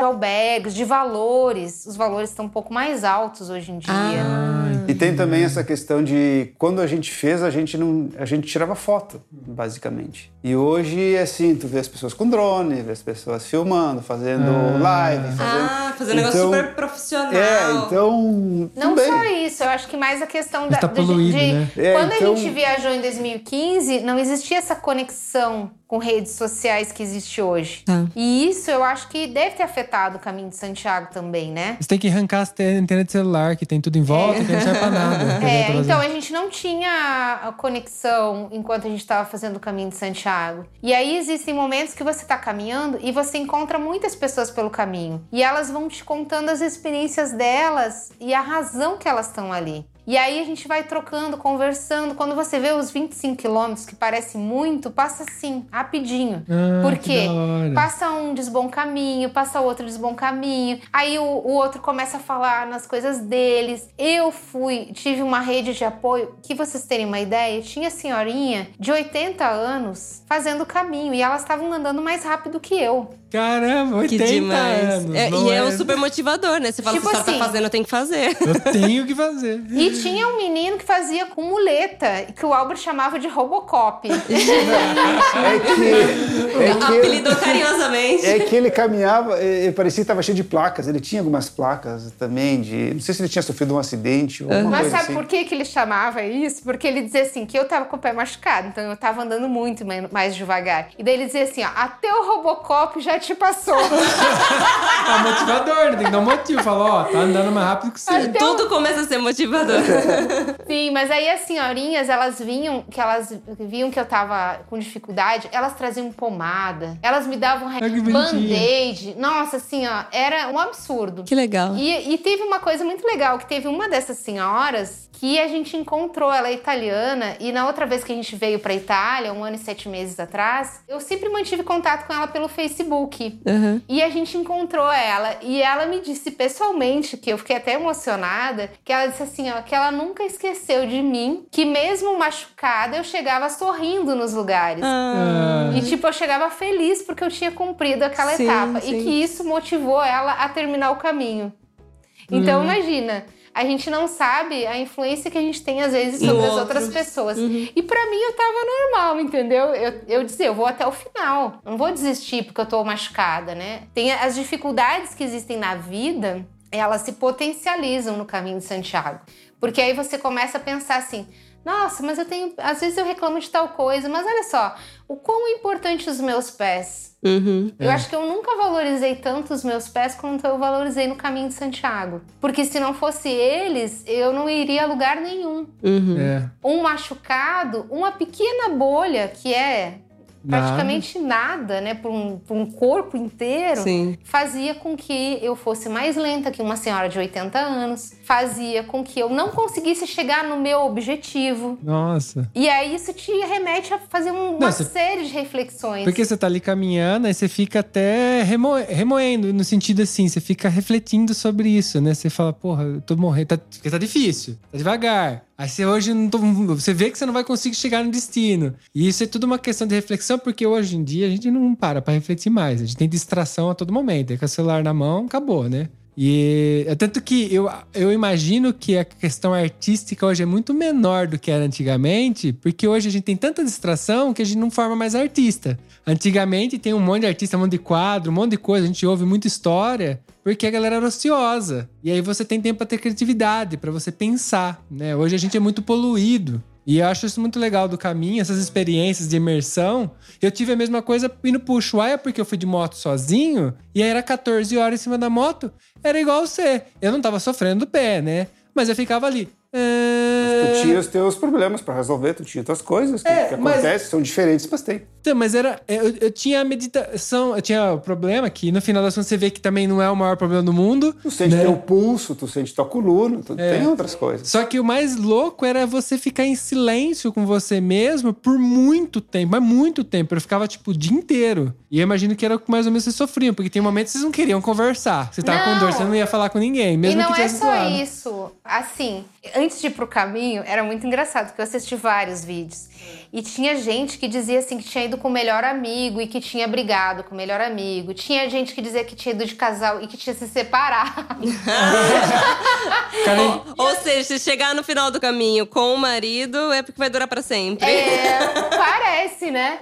de valores. Os valores estão um pouco mais altos hoje em dia. Ah. E tem também essa questão de quando a gente fez, a gente não, a gente tirava foto, basicamente. E hoje assim, tu vê as pessoas com drone, vê as pessoas filmando, fazendo live, fazendo Ah, fazer um negócio Então, super profissional. É, então Não também. só isso, eu acho que mais a questão da. tá do- poluído, de, né? É, quando então- a gente viajou em 2015, não existia essa conexão com redes sociais que existe hoje. Tá. E isso eu acho que deve ter afetado o caminho de Santiago também, né? Você tem que arrancar antena de celular, que tem tudo em volta, que não serve pra nada. <laughs> É, então a gente não tinha a conexão enquanto a gente estava fazendo o caminho de Santiago. E aí existem momentos que você está caminhando e você encontra muitas pessoas pelo caminho. E elas vão te contando as experiências delas e a razão que elas estão ali. E aí a gente vai trocando, conversando. Quando você vê os 25 quilômetros, que parece muito, passa assim, rapidinho. Ah, Por que quê? da hora. Passa um desbom caminho, passa outro desbom caminho. Aí o, o outro começa a falar nas coisas deles. Eu fui, tive uma rede de apoio. Que vocês terem uma ideia, tinha senhorinha de 80 anos fazendo o caminho e elas estavam andando mais rápido que eu. Caramba, 80 Que demais. anos. É, e é um super motivador, né? Você fala, Tipo se senhora assim- tá fazendo, eu tenho que fazer. <laughs> Eu tenho que fazer. E tinha um menino que fazia com muleta, que o Albert chamava de Robocop. <laughs> É que, é que, Apelidou carinhosamente. é que ele caminhava, ele parecia que estava cheio de placas. Ele tinha algumas placas também de. Não sei se ele tinha sofrido um acidente ou alguma Mas sabe assim. por que, que ele chamava isso? Porque ele dizia assim, que eu tava com o pé machucado, então eu tava andando muito mais devagar. E daí ele dizia assim, ó, até o Robocop já te passou. <laughs> É motivador, né? Tem que dar um motivo. Fala, ó, tá andando mais rápido que você. Tudo começa a ser motivador. <laughs> Sim, mas aí as senhorinhas, elas vinham, que elas viam que eu tava com dificuldade, elas traziam pomada, elas me davam bonitinho. band-aid. Nossa, assim, ó, era um absurdo. que legal. E, e teve uma coisa muito legal, que teve uma dessas senhoras que a gente encontrou, ela é italiana, e na outra vez que a gente veio pra Itália, um ano e sete meses atrás, eu sempre mantive contato com ela pelo Facebook. Uhum. E a gente encontrou ela, e ela me disse pessoalmente, que eu fiquei até emocionada, que ela disse assim, ó, que ela nunca esqueceu de mim, que mesmo machucada, eu chegava sorrindo nos lugares. Ah, E, tipo, eu chegava feliz porque eu tinha cumprido aquela Sim, etapa. sim. E que isso motivou ela a terminar o caminho. Então, Hum. imagina. A gente não sabe a influência que a gente tem, às vezes, sobre as outras pessoas. Uhum. E pra mim, eu tava normal, entendeu? Eu, eu dizia, eu vou até o final. Não vou desistir porque eu tô machucada, né? Tem as dificuldades que existem na vida, elas se potencializam no caminho de Santiago. Porque aí você começa a pensar assim, Nossa, mas eu tenho. Às vezes eu reclamo de tal coisa, mas olha só, o quão importante os meus pés. Uhum. Eu acho que eu nunca valorizei tanto os meus pés quanto eu valorizei no caminho de Santiago. Porque se não fosse eles, eu não iria a lugar nenhum. Uhum. É. Um machucado, uma pequena bolha que é praticamente nada, né, para um, pra um corpo inteiro, Sim. fazia com que eu fosse mais lenta que uma senhora de 80 anos, fazia com que eu não conseguisse chegar no meu objetivo. Nossa. E aí isso te remete a fazer um- uma Não, você- série de reflexões. Porque você tá ali caminhando, aí você fica até remo- remoendo, no sentido assim, você fica refletindo sobre isso, né? Você fala, porra, eu tô morrendo, tá, porque tá difícil, tá devagar. Aí você hoje não tô, você vê que você não vai conseguir chegar no destino. E isso é tudo uma questão de reflexão, porque hoje em dia a gente não para pra refletir mais. A gente tem distração a todo momento. Aí com o celular na mão, acabou, né? E é tanto que eu, eu imagino que a questão artística hoje é muito menor do que era antigamente, porque hoje a gente tem tanta distração que a gente não forma mais artista. Antigamente tem um monte de artista, um monte de quadro, um monte de coisa, a gente ouve muita história, porque a galera era ociosa. E aí você tem tempo para ter criatividade, para você pensar, né? Hoje a gente é muito poluído. E eu acho isso muito legal do caminho, essas experiências de imersão. Eu tive a mesma coisa indo pro Ushuaia, porque eu fui de moto sozinho, e aí era 14 horas em cima da moto. Era igual você. Eu não tava sofrendo do pé, né? Mas eu ficava ali. "Ah, Tu tinha os teus problemas pra resolver, tu tinha tuas coisas que, É, que mas- acontecem, são diferentes, mas tem. Então, mas era. Eu, eu tinha a meditação, eu tinha o problema que no final das contas você vê que também não é o maior problema do mundo. Tu sente né? teu pulso, tu sente tua coluna, tu É. tem outras coisas. Só que o mais louco era você ficar em silêncio com você mesmo por muito tempo, mas muito tempo. Eu ficava, tipo, o dia inteiro. E eu imagino que era o que mais ou menos vocês sofriam, porque tem momentos que vocês não queriam conversar. Você tava com Não. dor, você não ia falar com ninguém, E mesmo não que é só isso. Assim, antes de ir pro caminho, era muito engraçado, porque eu assisti vários vídeos. E tinha gente que dizia assim que tinha ido com o melhor amigo e que tinha brigado com o melhor amigo. Tinha gente que dizia que tinha ido de casal e que tinha se separado. <laughs> Cara, Ou seja, se chegar no final do caminho com o marido, é porque vai durar pra sempre. É, parece, né?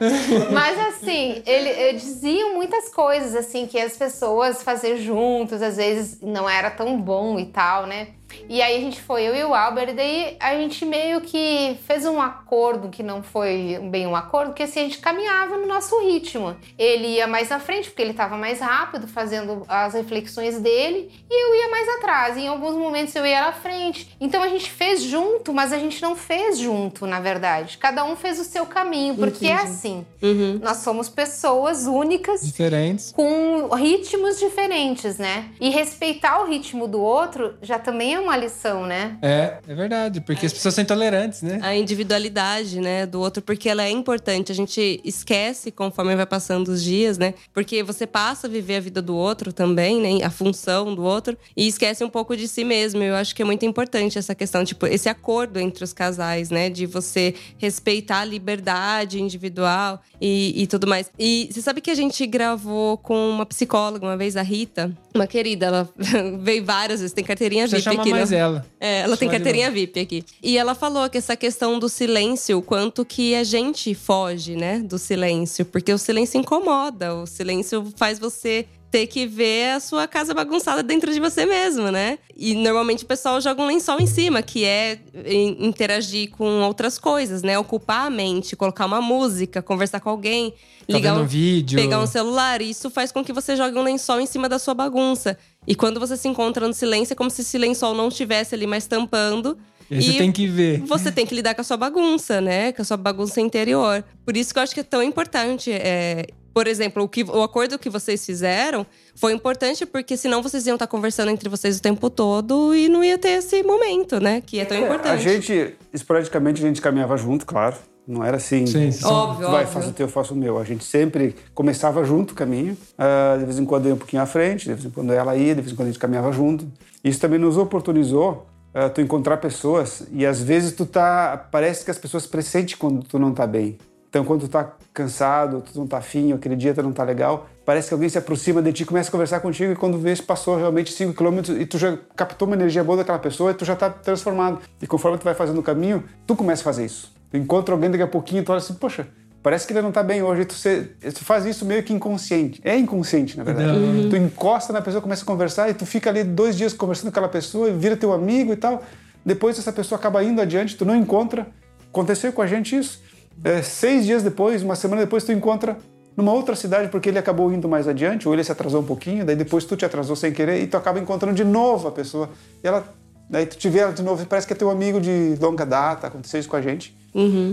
Mas assim, ele, eh, diziam muitas coisas assim que as pessoas fazer juntos às vezes não era tão bom e tal, né? E aí a gente foi, eu e o Albert, e daí a gente meio que fez um acordo que não foi bem um acordo, porque assim, a gente caminhava no nosso ritmo. Ele ia mais à frente, porque ele estava mais rápido, fazendo as reflexões dele, e eu ia mais atrás. Em alguns momentos eu ia à frente. Então a gente fez junto, mas a gente não fez junto, na verdade. Cada um fez o seu caminho, porque é assim. Uhum. Nós somos pessoas únicas diferentes. com ritmos diferentes, né? E respeitar o ritmo do outro já também é uma lição, né? É, é verdade, porque as pessoas são intolerantes, né? A individualidade, né, do outro, porque ela é importante. A gente esquece conforme vai passando os dias, né? Porque você passa a viver a vida do outro também, né? A função do outro, e esquece um pouco de si mesmo. Eu acho que é muito importante essa questão, tipo, esse acordo entre os casais, né? De você respeitar a liberdade individual e, e tudo mais. E você sabe que a gente gravou com uma psicóloga uma vez, a Rita, uma querida, ela <laughs> veio várias vezes, tem carteirinha Você VIP chama aqui, mais né? ela. É, ela tem carteirinha VIP aqui. E ela falou que essa questão do silêncio, o quanto que a gente foge, né, do silêncio, porque o silêncio incomoda, o silêncio faz você ter que ver a sua casa bagunçada dentro de você mesmo, né? E normalmente o pessoal joga um lençol em cima, que é in- interagir com outras coisas, né? Ocupar a mente, colocar uma música, conversar com alguém, Tá ligar um um vídeo. pegar um celular. Isso faz com que você jogue um lençol em cima da sua bagunça. E quando você se encontra no silêncio, é como se esse lençol não estivesse ali mais tampando. E você tem que ver. Você tem que lidar com a sua bagunça, né? Com a sua bagunça interior. Por isso que eu acho que é tão importante. é, Por exemplo, o, que, o acordo que vocês fizeram foi importante porque senão vocês iam estar conversando entre vocês o tempo todo e não ia ter esse momento, né? Que é tão A importante. gente, esporadicamente, a gente caminhava junto, claro. Não era assim. Sim, sim. Óbvio, Tu vai, óbvio. faz o teu, eu faço o meu. A gente sempre começava junto o caminho. Ah, de vez em quando eu ia um pouquinho à frente, de vez em quando ela ia, de vez em quando a gente caminhava junto. Isso também nos oportunizou ah, tu encontrar pessoas e às vezes tu tá... Parece que as pessoas pressentem quando tu não tá bem. Então, quando tu tá cansado, tu não tá afim, aquele dia tu não tá legal, parece que alguém se aproxima de ti, começa a conversar contigo e quando vês, passou realmente 5 quilômetros e tu já captou uma energia boa daquela pessoa e tu já tá transformado. E conforme tu vai fazendo o caminho, tu começa a fazer isso. Tu encontra alguém daqui a pouquinho, tu olha assim, poxa, parece que ele não tá bem hoje. Tu, se- tu faz isso meio que inconsciente. É inconsciente, na verdade. Uhum. Tu encosta na pessoa, começa a conversar e tu fica ali dois dias conversando com aquela pessoa e vira teu amigo e tal. Depois essa pessoa acaba indo adiante, tu não encontra aconteceu com a gente isso. É, seis dias depois, uma semana depois, tu encontra numa outra cidade porque ele acabou indo mais adiante, ou ele se atrasou um pouquinho, daí depois tu te atrasou sem querer e tu acaba encontrando de novo a pessoa. E ela, daí tu te vê ela de novo, parece que é teu amigo de longa data, aconteceu isso com a gente,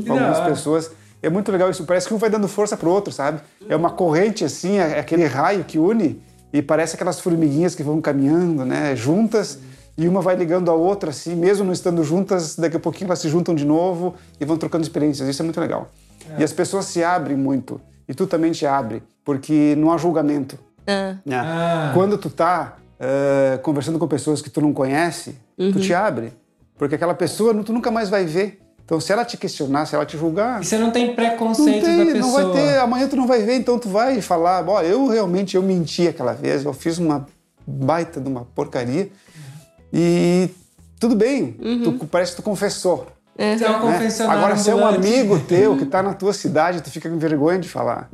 com algumas pessoas. É muito legal isso, parece que um vai dando força pro outro, sabe? É uma corrente assim, é aquele raio que une e parece aquelas formiguinhas que vão caminhando, né, juntas. E uma vai ligando a outra, assim, mesmo não estando juntas, daqui a pouquinho elas se juntam de novo e vão trocando experiências. Isso é muito legal. E as pessoas se abrem muito. E tu também te abre, porque não há julgamento. Ah. né? Ah. Quando tu tá eh, conversando com pessoas que tu não conhece, tu te abre. Porque aquela pessoa tu nunca mais vai ver. Então, se ela te questionar, se ela te julgar, E você não tem não, preconceito tem, da não pessoa. vai ter, amanhã tu não vai ver, então tu vai falar, olha, eu realmente eu menti aquela vez, eu fiz uma baita de uma porcaria e tudo bem, tu, parece que tu confessou. Você é um né? Agora, se é um amigo <laughs> teu que tá na tua cidade, tu fica com vergonha de falar.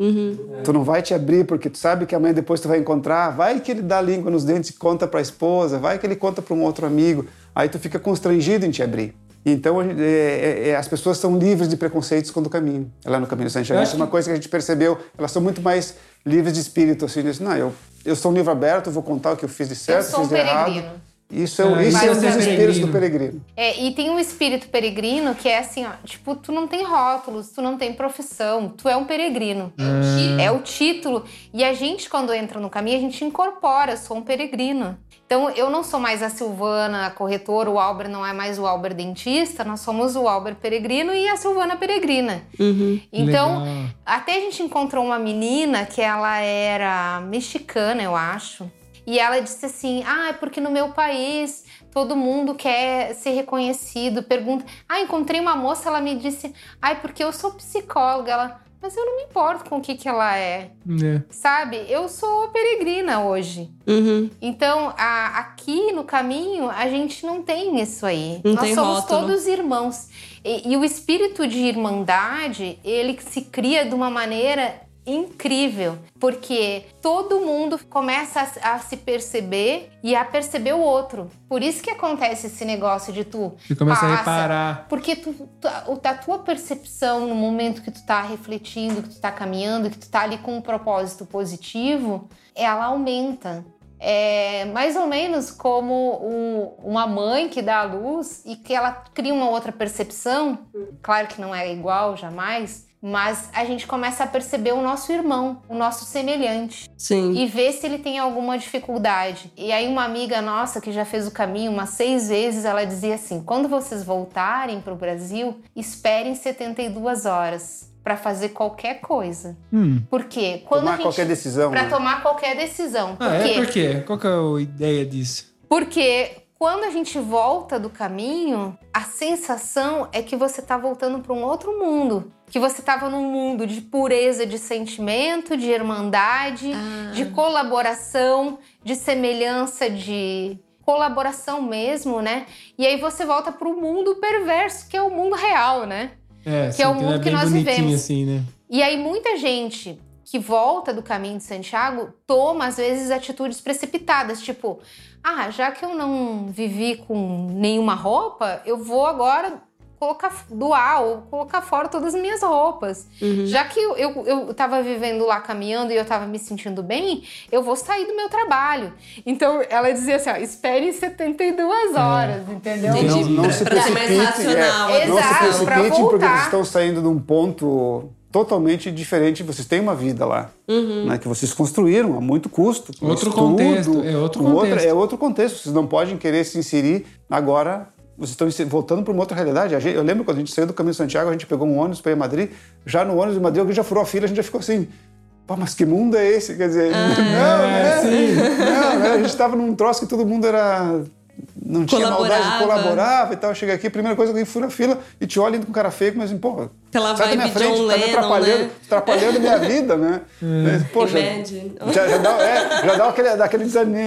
Tu não vai te abrir porque tu sabe que amanhã depois tu vai encontrar, vai que ele dá a língua nos dentes e conta pra esposa, vai que ele conta para um outro amigo, aí tu fica constrangido em te abrir. Então, gente- é, é, é, as pessoas são livres de preconceitos quando caminham. Lá no Caminho de Santiago, Eu isso é uma que- coisa que a gente percebeu. Elas são muito mais livres de espírito, assim. Disse, não, eu, eu sou um livro aberto, eu vou contar o que eu fiz de certo, sou fiz um de errado. Isso é, o- isso é um dos basicamente. espíritos do peregrino. É, e tem um espírito peregrino que é assim, ó, tipo, tu não tem rótulos, tu não tem profissão, tu é um peregrino. É o título. E a gente, quando entra no caminho, a gente incorpora, eu sou um peregrino. Então, eu não sou mais a Silvana, a corretora, o Albert não é mais o Albert dentista, nós somos o Albert peregrino e a Silvana peregrina. Então, Legal. até a gente encontrou uma menina que ela era mexicana, eu acho. E ela disse assim: Ah, é porque no meu país todo mundo quer ser reconhecido. Pergunta: Ah, encontrei uma moça, ela me disse: Ah, é porque eu sou psicóloga. Ela, mas eu não me importo com o que, que ela é. É. Sabe? Eu sou peregrina hoje. Uhum. Então, a- aqui no caminho, a gente não tem isso aí. Não Nós tem somos rótulo. todos irmãos. E, e o espírito de irmandade, ele se cria de uma maneira incrível, porque todo mundo começa a, a se perceber e a perceber o outro. Por isso que acontece esse negócio de tu Você começa a passa, reparar. porque tu, tu, o- a tua percepção no momento que tu tá refletindo, que tu tá caminhando, que tu tá ali com um propósito positivo, ela aumenta. É mais ou menos como o- uma mãe que dá a luz e que ela cria uma outra percepção. Claro que não é igual, jamais. Mas a gente começa a perceber o nosso irmão, o nosso semelhante Sim. e ver se ele tem alguma dificuldade. E aí uma amiga nossa que já fez o caminho umas seis vezes, ela dizia assim: quando vocês voltarem para o Brasil, esperem 72 horas para fazer qualquer coisa. Hum. Por quê? Quando Tomar a gente, qualquer decisão. Para né? tomar qualquer decisão. Por Ah, quê? é? Por quê? Qual que é a ideia disso? Porque quando a gente volta do caminho, a sensação é que você tá voltando para um outro mundo. Que você tava num mundo de pureza de sentimento, de irmandade, Ah. de colaboração, de semelhança, de colaboração mesmo, né? E aí você volta para o mundo perverso, que é o mundo real, né? É, Que é o sim, mundo é que nós vivemos. assim, né? E aí muita gente que volta do caminho de Santiago toma às vezes atitudes precipitadas, tipo, ah, já que eu não vivi com nenhuma roupa, eu vou agora colocar doar ou colocar fora todas as minhas roupas. Uhum. Já que eu, eu, eu tava vivendo lá caminhando e eu tava me sentindo bem, eu vou sair do meu trabalho. Então ela dizia assim, ó, espere 72 horas, entendeu? Entendi. Não, não se Pra ser mais precipite, racional, é, não se Exato, pra precipitem porque vocês estão saindo de um ponto totalmente diferente. Vocês têm uma vida lá, né, que vocês construíram a muito custo. com Outro estudo, contexto, é outro com outra- contexto. é outro contexto. Vocês não podem querer se inserir agora. Vocês estão se- voltando para uma outra realidade. Eu lembro quando a gente saiu do Caminho de Santiago, a gente pegou um ônibus para ir a Madrid. Já no ônibus de Madrid, alguém já furou a fila, a gente já ficou assim. Pô, mas que mundo é esse? Quer dizer, <laughs> não, né? Não, né? A gente estava num troço que todo mundo era. Não tinha maldade, Colaborava. colaborava e tal. Chega aqui, a primeira coisa que alguém fura a fila e te olha indo com cara feio, mas assim, pô, Aquela sai da minha frente, John tá me atrapalhando, né? atrapalhando minha vida, né? <laughs> Poxa, Imagine. já, já dá, é, já dá aquele, dá aquele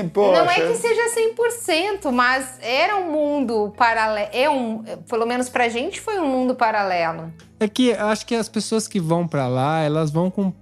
poxa. Não é que seja 100%, mas era um mundo paralelo. É um, pelo menos pra gente foi um mundo paralelo. É que acho que as pessoas que vão pra lá, elas vão com um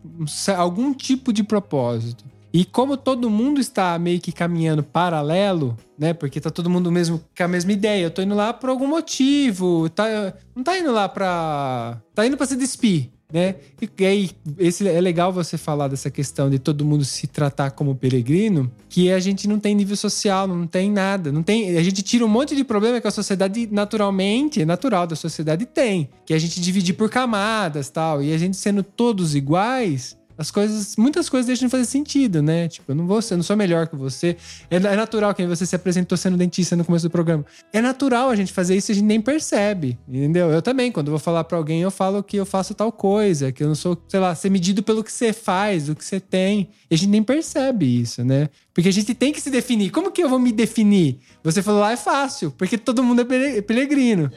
algum tipo de propósito. E como todo mundo está meio que caminhando paralelo, né? Porque tá todo mundo mesmo com a mesma ideia. Eu tô indo lá por algum motivo. Tá, não tá indo lá pra. Tá indo pra se despir. Né? E, e aí, esse, é legal você falar dessa questão de todo mundo se tratar como peregrino, que a gente não tem nível social, não tem nada, não tem. A gente tira um monte de problema que a sociedade naturalmente, é natural da sociedade tem, que a gente dividir por camadas, tal, e a gente sendo todos iguais, as coisas, muitas coisas deixam de fazer sentido, né? Tipo, eu não vou, eu não sou melhor que você. É, é natural que você se apresentou sendo dentista no começo do programa. É natural a gente fazer isso e a gente nem percebe, entendeu? Eu também, quando eu vou falar para alguém, eu falo que eu faço tal coisa, que eu não sou, sei lá, ser medido pelo que você faz, o que você tem. E a gente nem percebe isso, né? Porque a gente tem que se definir. Como que eu vou me definir? Você falou lá, é fácil, porque todo mundo é peregrino.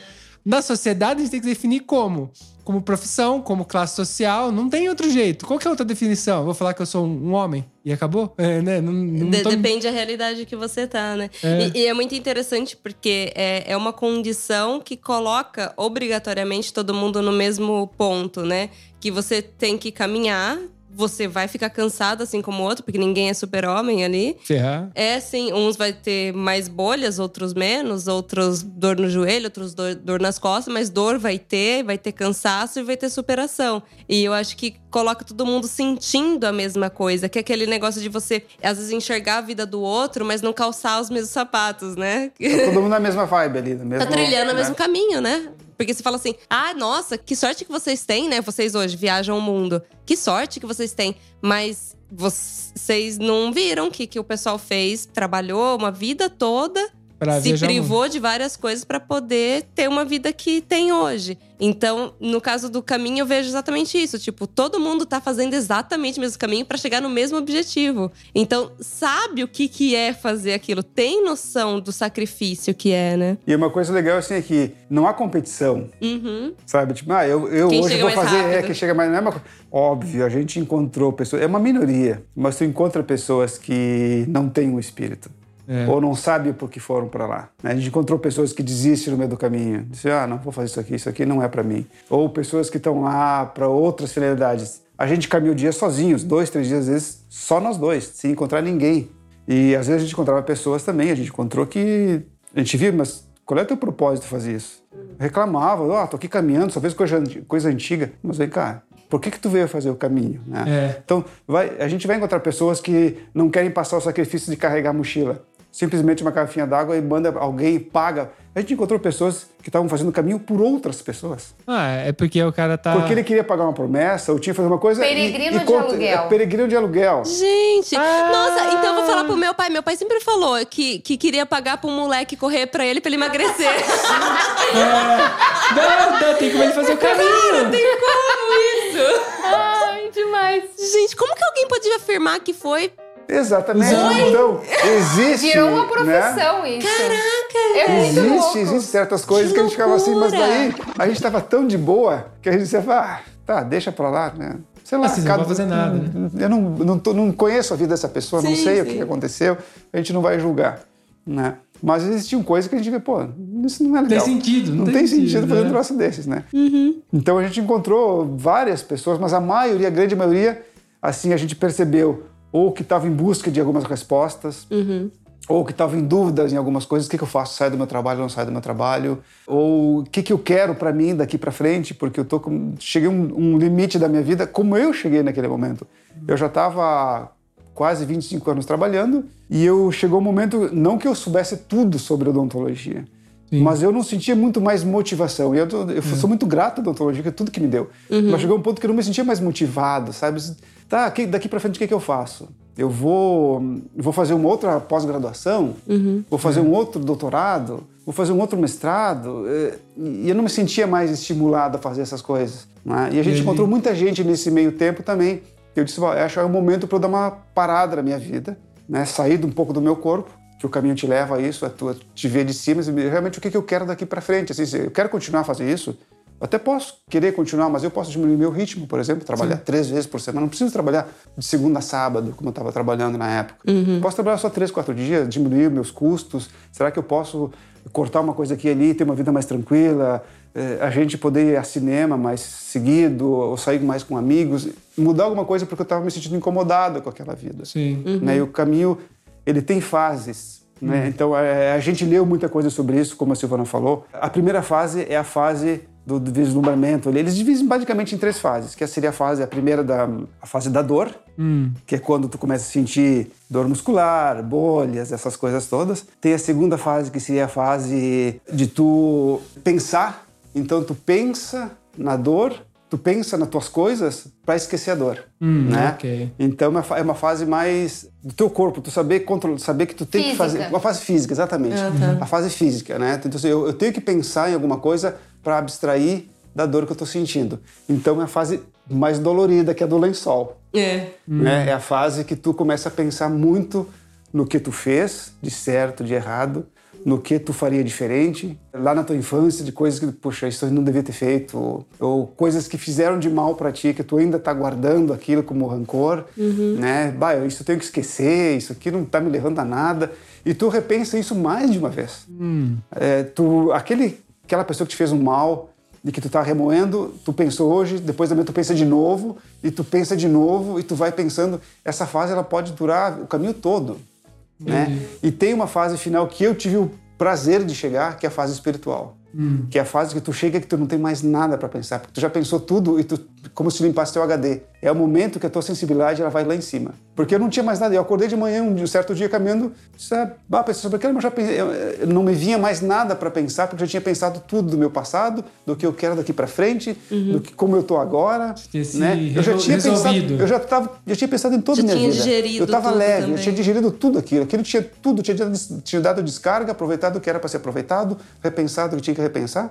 Na sociedade, a gente tem que definir como como profissão, como classe social, não tem outro jeito. Qual que é a outra definição? Vou falar que eu sou um, homem e acabou? É, né? não, não tô... Depende da realidade que você tá, né? É. E, e, é muito interessante porque é, é uma condição que coloca obrigatoriamente todo mundo no mesmo ponto, né? Que você tem que caminhar você vai ficar cansado assim como o outro, porque ninguém é super-homem ali. Ferrar. É, sim. Uns vai ter mais bolhas, outros menos, outros dor no joelho, outros dor, dor nas costas, mas dor vai ter, vai ter cansaço e vai ter superação. E eu acho que coloca todo mundo sentindo a mesma coisa, que é aquele negócio de você, às vezes, enxergar a vida do outro, mas não calçar os mesmos sapatos, né? Tá todo mundo na mesma vibe ali, no mesmo, Tá trilhando né? o mesmo caminho, né? Porque você fala assim: ah, nossa, que sorte que vocês têm, né? Vocês hoje viajam o mundo. Que sorte que vocês têm. Mas vocês não viram que, que o pessoal fez, trabalhou uma vida toda Pra se privou muito. de várias coisas para poder ter uma vida que tem hoje. Então, no caso do caminho, eu vejo exatamente isso. Tipo, todo mundo tá fazendo exatamente o mesmo caminho para chegar no mesmo objetivo. Então, sabe o que, que é fazer aquilo, tem noção do sacrifício que é, né? E uma coisa legal assim é que não há competição, Uhum. sabe? Tipo, ah, eu, eu Quem hoje vou fazer. É, rápido. quem chega mais. Não é uma coisa. Óbvio, a gente encontrou pessoas. É uma minoria, mas tu encontra pessoas que não têm um espírito. É. Ou não sabem por que foram para lá. né? A gente encontrou pessoas que desistem no meio do caminho. Dizem, ah, não vou fazer isso aqui, isso aqui não é para mim. Ou pessoas que estão lá para outras finalidades. A gente caminha o dia sozinhos, dois, três dias, às vezes, só nós dois, sem encontrar ninguém. E às vezes a gente encontrava pessoas também, a gente encontrou que. A gente via, mas qual é o teu propósito de fazer isso? Reclamava, ó, tô aqui caminhando, só fez coisa, coisa antiga. Mas vem cá, por que que tu veio fazer o caminho? né? É. Então, vai, a gente vai encontrar pessoas que não querem passar o sacrifício de carregar a mochila. Simplesmente uma garrafinha d'água e manda alguém e paga. A gente encontrou pessoas que estavam fazendo o caminho por outras pessoas. Ah, é porque o cara tá. Porque ele queria pagar uma promessa ou tinha que fazer uma coisa. e- Peregrino e de conta- aluguel. é, Peregrino de aluguel. Gente, Ah! nossa, então eu vou falar pro meu pai. Meu pai sempre falou que, que queria pagar pro moleque correr pra ele pra ele emagrecer. <laughs> Não, não, tem como ele fazer o caminho. Tem como isso? Ai, demais. Gente, como que alguém pode afirmar que foi Exatamente. Oi? Então, existe. Virou uma né? profissão isso. Caraca! É muito louco. Existe, existe certas coisas Que que, a gente ficava assim, mas daí a gente tava tão de boa que a gente dizia, ah, tá, deixa pra lá, né? Sei lá, Ah, vocês não vão fazer nada, né? Eu não, não, tô- não conheço a vida dessa pessoa, não Sim, sei o sim. que aconteceu, a gente não vai julgar, né? Mas existiam coisas que a gente vê, pô, isso não é legal. sentido, não Não, tem tem sentido, sentido, fazer né? um troço desses, né? Então a gente encontrou várias pessoas, mas a maioria, a grande maioria, assim, a gente percebeu ou que estava em busca de algumas respostas, ou que estava em dúvidas em algumas coisas, o que, que eu faço? Saio do meu trabalho ou não saio do meu trabalho? Ou o que, que eu quero para mim daqui para frente? Porque eu tô com... cheguei a um, um limite da minha vida, como eu cheguei naquele momento. Eu já estava quase 25 anos trabalhando e eu chegou um momento, não que eu soubesse tudo sobre odontologia, mas eu não sentia muito mais motivação. E eu, tô- eu sou muito grato à odontologia, que é tudo que me deu. Mas chegou um ponto que eu não me sentia mais motivado, sabe? Tá, aqui- daqui para frente o que, que eu faço? Eu vou, vou fazer uma outra pós-graduação? Vou fazer um outro doutorado? Vou fazer um outro mestrado? Eh, E eu não me sentia mais estimulado a fazer essas coisas. né? E a gente Entendi. encontrou muita gente nesse meio tempo também. Eu disse, "Bom, eu acho que é o momento para eu dar uma parada na minha vida, né? sair de um pouco do meu corpo, que o caminho te leva a isso, a tu te ver de cima, e realmente o que que eu quero daqui para frente. Assim, eu quero continuar a fazer isso, até posso querer continuar, mas eu posso diminuir meu ritmo, por exemplo, trabalhar três vezes por semana. Não preciso trabalhar de segunda a sábado, como eu estava trabalhando na época. Posso trabalhar só três, quatro dias, diminuir meus custos. Será que eu posso cortar uma coisa aqui e ali, ter uma vida mais tranquila? Eh, a gente poder ir a cinema mais seguido, ou sair mais com amigos, mudar alguma coisa porque eu estava me sentindo incomodado com aquela vida. Sim. Né? E o caminho, ele tem fases. Né? Então, é, a gente leu muita coisa sobre isso, como a Silvana falou. A primeira fase é a fase do, do vislumbramento. Eles dividem basicamente em três fases, que seria a fase, a primeira da a fase da dor, que é quando tu começa a sentir dor muscular, bolhas, essas coisas todas. Tem a segunda fase, que seria a fase de tu pensar. Então, tu pensa na dor, tu pensa nas tuas coisas para esquecer a dor, né? ok. Então é uma é uma fase mais do teu corpo, tu saber controlar, saber que tu tem que Física. fazer uma fase física, exatamente. A fase física, né? Então assim, eu, eu tenho que pensar em alguma coisa para abstrair da dor que eu tô sentindo. Então é a fase mais dolorida, que é do lençol. É. Né? É a fase que tu começa a pensar muito no que tu fez, de certo, de errado, no que tu faria diferente, lá na tua infância, de coisas que, poxa, isso eu não devia ter feito, ou, ou coisas que fizeram de mal para ti, que tu ainda tá guardando aquilo como rancor, né? Bah, isso eu tenho que esquecer, isso aqui não tá me levando a nada. E tu repensa isso mais de uma vez. É, tu, aquele, aquela pessoa que te fez um mal, de que tu tá remoendo, tu pensou hoje, depois também tu pensa de novo, e tu pensa de novo, e tu vai pensando. Essa fase ela pode durar o caminho todo, né? E tem uma fase final que eu tive o prazer de chegar, que é a fase espiritual. Que é a fase que tu chega que tu não tem mais nada para pensar, porque tu já pensou tudo e tu como se limpasse teu HD. É o momento que a tua sensibilidade ela vai lá em cima. Porque eu não tinha mais nada. Eu acordei de manhã um certo dia caminhando, sabe, bah, pensei sobre aquilo, mas já pensei, eu, eu não me vinha mais nada para pensar, porque eu já tinha pensado tudo do meu passado, do que eu quero daqui para frente, do que como eu tô agora, né? Eu já tinha pensado, resolvido. eu já tava, eu tinha pensado em toda Já a minha tinha vida. digerido eu tava tudo leve, também. eu tinha digerido tudo aquilo. Aquilo tinha tudo, tinha dado, tinha dado descarga, aproveitado o que era para ser aproveitado, repensado o que tinha que repensar.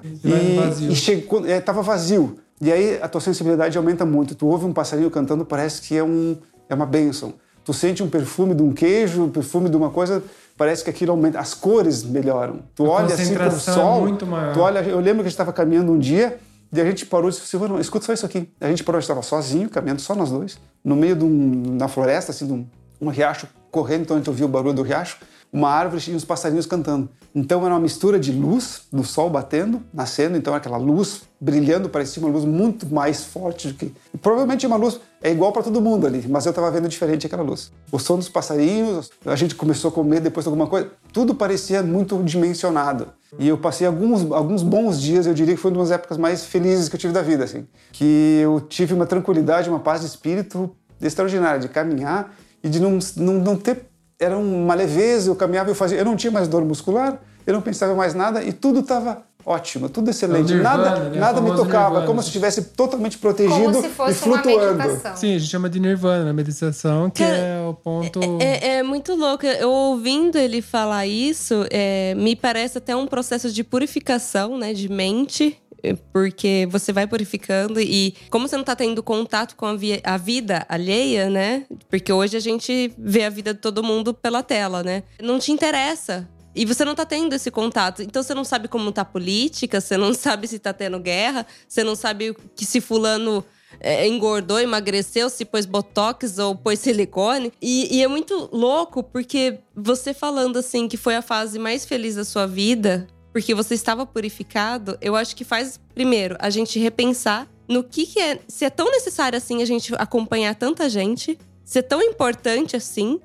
vazio. E, e chegou, é, tava vazio. E aí a tua sensibilidade aumenta muito. Tu ouve um passarinho cantando, parece que é, um, é uma bênção. Tu sente um perfume de um queijo, um perfume de uma coisa, parece que aquilo aumenta. As cores melhoram. Tu A olha assim pro é sol. muito maior. Tu olha, eu lembro que a gente estava caminhando um dia e a gente parou e disse, Silvano, escuta só isso aqui. A gente parou, a gente estava sozinho, caminhando só nós dois, no meio de um, na floresta, assim, de um, um riacho correndo, então a gente ouvia o barulho do riacho, uma árvore e uns passarinhos cantando. Então era uma mistura de luz, do sol batendo, nascendo, então aquela luz brilhando, parecia uma luz muito mais forte do que... Provavelmente uma luz é igual para todo mundo ali, mas eu estava vendo diferente aquela luz. O som dos passarinhos, a gente começou a comer depois de alguma coisa, tudo parecia muito dimensionado. E eu passei alguns, alguns bons dias, eu diria que foi uma das épocas mais felizes que eu tive da vida, assim. Que eu tive uma tranquilidade, uma paz de espírito extraordinária, de caminhar e de não, não, não ter... Era uma leveza, eu caminhava, eu fazia... Eu não tinha mais dor muscular, eu não pensava mais nada e tudo estava ótimo, tudo excelente. É nirvana, nada né? Nada me tocava, nirvana. como se estivesse totalmente protegido Como se e fosse uma flutuando. meditação. Sim, a gente chama de nirvana na meditação, que é o ponto. É, é muito louco. Eu ouvindo ele falar isso, é, me parece até um processo de purificação, né, de mente. É, Porque você vai purificando e como você não tá tendo contato com a, vi- a vida alheia, né? Porque hoje a gente vê a vida de todo mundo pela tela, né? Não te interessa. E você não tá tendo esse contato. Então você não sabe como tá a política, você não <laughs> sabe se tá tendo guerra, você não sabe que se fulano é, engordou, emagreceu, se pôs botox ou pôs silicone. E, e é muito louco, porque você falando assim que foi a fase mais feliz da sua vida, porque você estava purificado, eu acho que faz, primeiro, a gente repensar no que, que é. Se é tão necessário assim a gente acompanhar tanta gente, se é tão importante assim.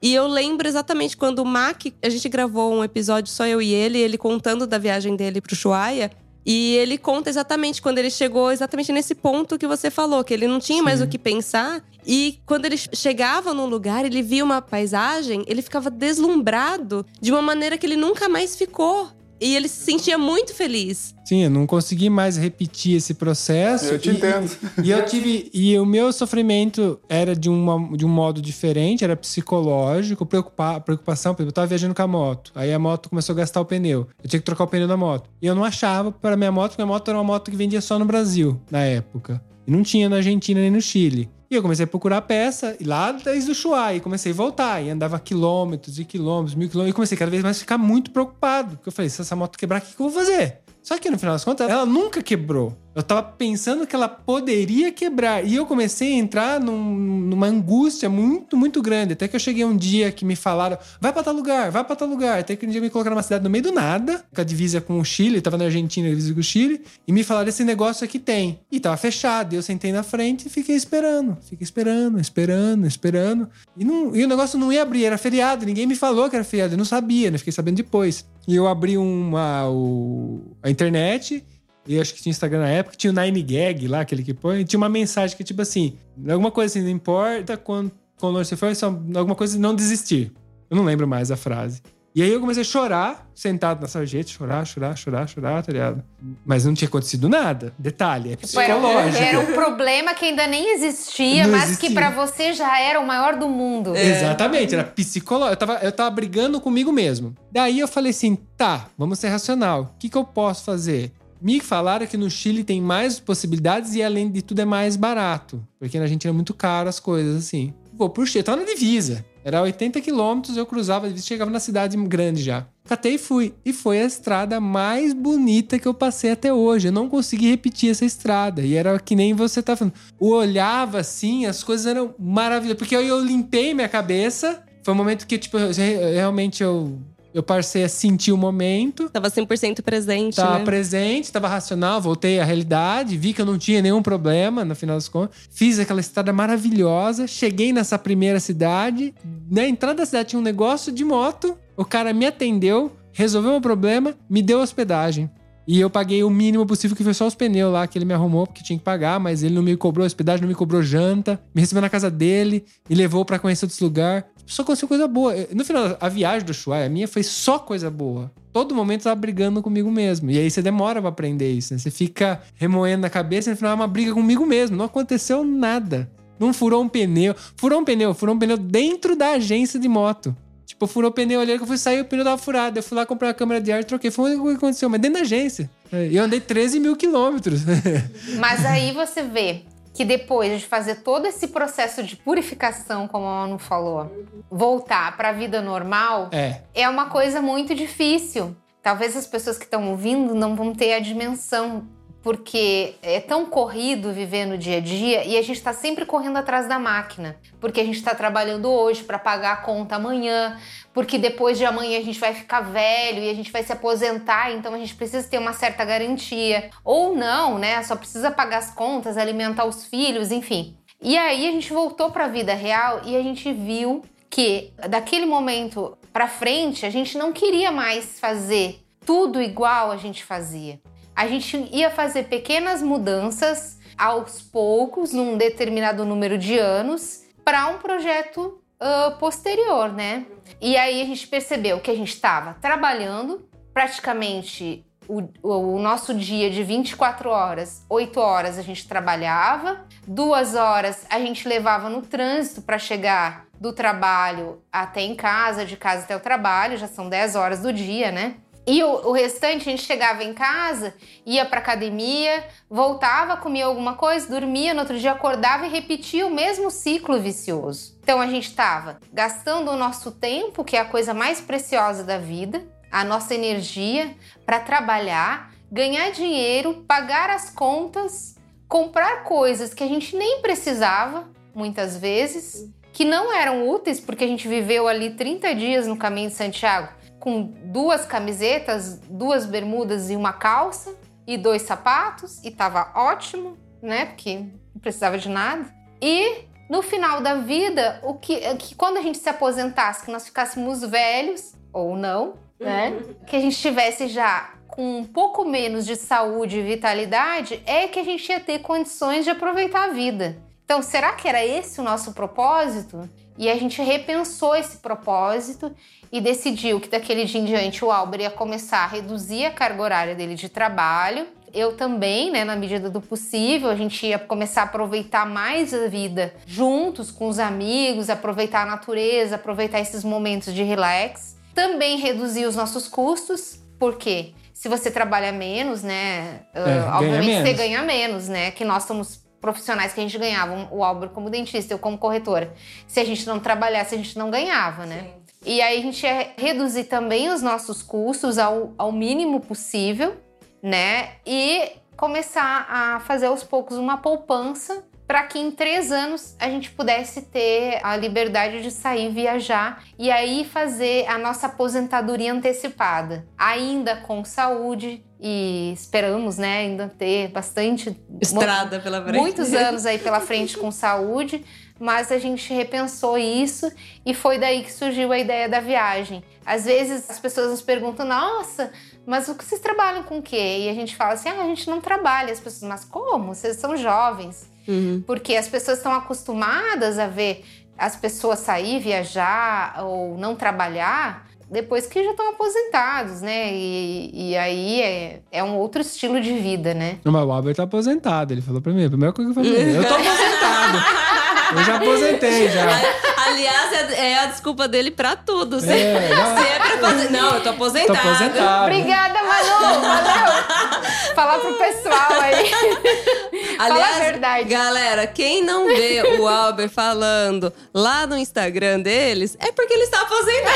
E eu lembro exatamente quando o Mac, a gente gravou um episódio só eu e ele, ele contando da viagem dele pro Ushuaia. E ele conta exatamente quando ele chegou exatamente nesse ponto que você falou, que ele não tinha mais o que pensar. E quando ele chegava num lugar, ele via uma paisagem, ele ficava deslumbrado de uma maneira que ele nunca mais ficou. E ele se sentia muito feliz. Sim, eu não consegui mais repetir esse processo. Eu te E- entendo. E eu tive. E o meu sofrimento era de, uma, de um modo diferente, era psicológico, preocupa, preocupação. Por exemplo, eu tava viajando com a moto. Aí a moto começou a gastar o pneu. Eu tinha que trocar o pneu da moto. E eu não achava para minha moto, porque a moto era uma moto que vendia só no Brasil, na época. E não tinha na Argentina nem no Chile. E eu comecei a procurar peça, e lá desde o Ushuaia, e comecei a voltar, e andava quilômetros e quilômetros, mil quilômetros, e comecei cada vez mais a ficar muito preocupado. Porque eu falei, se essa moto quebrar, o que, que eu vou fazer? Só que no final das contas, ela nunca quebrou. Eu tava pensando que ela poderia quebrar. E eu comecei a entrar num- numa angústia muito, muito grande. Até que eu cheguei um dia que me falaram: vai pra tal lugar, vai pra tal lugar. Até que um dia me colocaram numa cidade no meio do nada, com a divisa com o Chile, tava na Argentina, divisa com o Chile, e me falaram: esse negócio aqui tem. E tava fechado. E eu sentei na frente e fiquei esperando. Fiquei esperando, esperando, esperando. E, não- e o negócio não ia abrir, era feriado. Ninguém me falou que era feriado. Eu não sabia, né? Fiquei sabendo depois. E eu abri uma, o- a internet. Eu acho que tinha Instagram na época, tinha o Nine Gag lá, aquele que põe, e tinha uma mensagem que, tipo assim, alguma coisa assim, não importa quando, quando você for, só alguma coisa de não desistir. Eu não lembro mais a frase. E aí eu comecei a chorar, sentado na sarjeta, chorar, chorar, chorar, chorar, tá ligado? Mas não tinha acontecido nada. Detalhe, é era, psicológico. era um problema que ainda nem existia, Não mas existia. que pra você já era o maior do mundo. Exatamente, era psicológico. Eu tava, eu tava brigando comigo mesmo. Daí eu falei assim: tá, vamos ser racional. O que, que eu posso fazer? Me falaram que no Chile tem mais possibilidades e, além de tudo, é mais barato. Porque na Argentina é muito caro as coisas, assim. Vou pro Chile, tava na divisa. Era 80 quilômetros, eu cruzava a divisa, chegava na cidade grande já. Catei e fui. E foi a estrada mais bonita que eu passei até hoje. Eu não consegui repetir essa estrada. E era que nem você tá falando. Eu olhava assim, as coisas eram maravilhosas. Porque aí eu limpei minha cabeça. Foi um momento que, tipo, realmente eu, eu passei a sentir o momento. Tava 100% presente, Tava né? presente, tava racional, voltei à realidade, vi que eu não tinha nenhum problema, no final das contas. Fiz aquela estrada maravilhosa, cheguei nessa primeira cidade. Na entrada da cidade tinha um negócio de moto, o cara me atendeu, resolveu o problema, me deu hospedagem. E eu paguei o mínimo possível, que foi só os pneus lá que ele me arrumou, porque tinha que pagar, mas ele não me cobrou hospedagem, não me cobrou janta, me recebeu na casa dele, me levou pra conhecer outros lugares. Só aconteceu coisa boa. No final, a viagem do Ushuaia, a minha foi só coisa boa. Todo momento eu tava brigando comigo mesmo. E aí você demora pra aprender isso, né? Você fica remoendo na cabeça e no final é uma briga comigo mesmo. Não aconteceu nada. Não furou um pneu. Furou um pneu, furou um pneu dentro da agência de moto. Tipo, furou o pneu ali, que eu fui sair, o pneu tava furado. Eu fui lá comprar a câmera de ar troquei. Foi o que aconteceu, mas dentro da agência. Eu andei 13 mil quilômetros. <laughs> Mas aí você vê que depois de fazer todo esse processo de purificação, como a Manu falou, voltar para a vida normal é. é uma coisa muito difícil. Talvez as pessoas que estão ouvindo não vão ter a dimensão, porque é tão corrido viver no dia a dia e a gente está sempre correndo atrás da máquina, porque a gente está trabalhando hoje para pagar a conta amanhã, porque depois de amanhã a gente vai ficar velho e a gente vai se aposentar, então a gente precisa ter uma certa garantia. Ou não, né? Só precisa pagar as contas, alimentar os filhos, enfim. E aí a gente voltou para a vida real e a gente viu que daquele momento para frente a gente não queria mais fazer tudo igual a gente fazia. A gente ia fazer pequenas mudanças aos poucos, num determinado número de anos, para um projeto ah, posterior, né? E aí a gente percebeu que a gente estava trabalhando praticamente o- o nosso dia de 24 horas, 8 horas a gente trabalhava, duas horas a gente levava no trânsito para chegar do trabalho até em casa, de casa até o trabalho, já são 10 horas do dia, né? E o, o restante a gente chegava em casa, ia pra academia, voltava, comia alguma coisa, dormia, no outro dia acordava e repetia o mesmo ciclo vicioso. Então a gente estava gastando o nosso tempo, que é a coisa mais preciosa da vida, a nossa energia para trabalhar, ganhar dinheiro, pagar as contas, comprar coisas que a gente nem precisava, muitas vezes, que não eram úteis porque a gente viveu ali 30 dias no caminho de Santiago com duas camisetas, duas bermudas e uma calça e dois sapatos e tava ótimo, né? Porque não precisava de nada. E no final da vida, o que, que quando a gente se aposentasse, que nós ficássemos velhos ou não, né? <laughs> Que a gente tivesse já com um pouco menos de saúde e vitalidade, é que a gente ia ter condições de aproveitar a vida. Então, será que era esse o nosso propósito? E a gente repensou esse propósito e decidiu que daquele dia em diante o Albert ia começar a reduzir a carga horária dele de trabalho. Eu também, né, na medida do possível, a gente ia começar a aproveitar mais a vida juntos com os amigos, aproveitar a natureza, aproveitar esses momentos de relax. Também reduzir os nossos custos, porque se você trabalha menos, né, É, ganha obviamente você menos. ganha menos, né? Que nós somos profissionais que a gente ganhava, o Albert como dentista, eu como corretora. Se a gente não trabalhasse, a gente não ganhava, né? E aí a gente ia reduzir também os nossos custos ao, ao mínimo possível, né? E começar a fazer aos poucos uma poupança para que em três anos a gente pudesse ter a liberdade de sair viajar e aí fazer a nossa aposentadoria antecipada, ainda com saúde e esperamos, né, ainda ter bastante Estrada pela frente. muitos anos aí pela frente com saúde, mas a gente repensou isso e foi daí que surgiu a ideia da viagem. Às vezes as pessoas nos perguntam: "Nossa, mas o que vocês trabalham com o quê?" E a gente fala assim: "Ah, a gente não trabalha". As pessoas: "Mas como? Vocês são jovens". Uhum. Porque as pessoas estão acostumadas a ver as pessoas sair, viajar ou não trabalhar depois que já estão aposentados, né? E, e aí é, é um outro estilo de vida, né? Mas o Albert tá aposentado. Ele falou pra mim, a primeira coisa que eu falei, eu tô <laughs> aposentado. Eu já aposentei já. <laughs> Aliás, é, é a desculpa dele pra tudo. Se, É, não. é pra fazer. Não, eu tô Tô aposentado. aposentado. Obrigada, Manu! Valeu! Falar pro pessoal aí. <laughs> Fala Aliás, a verdade. galera, quem não vê o <laughs> Albert falando lá no Instagram deles, é porque ele está aposentado.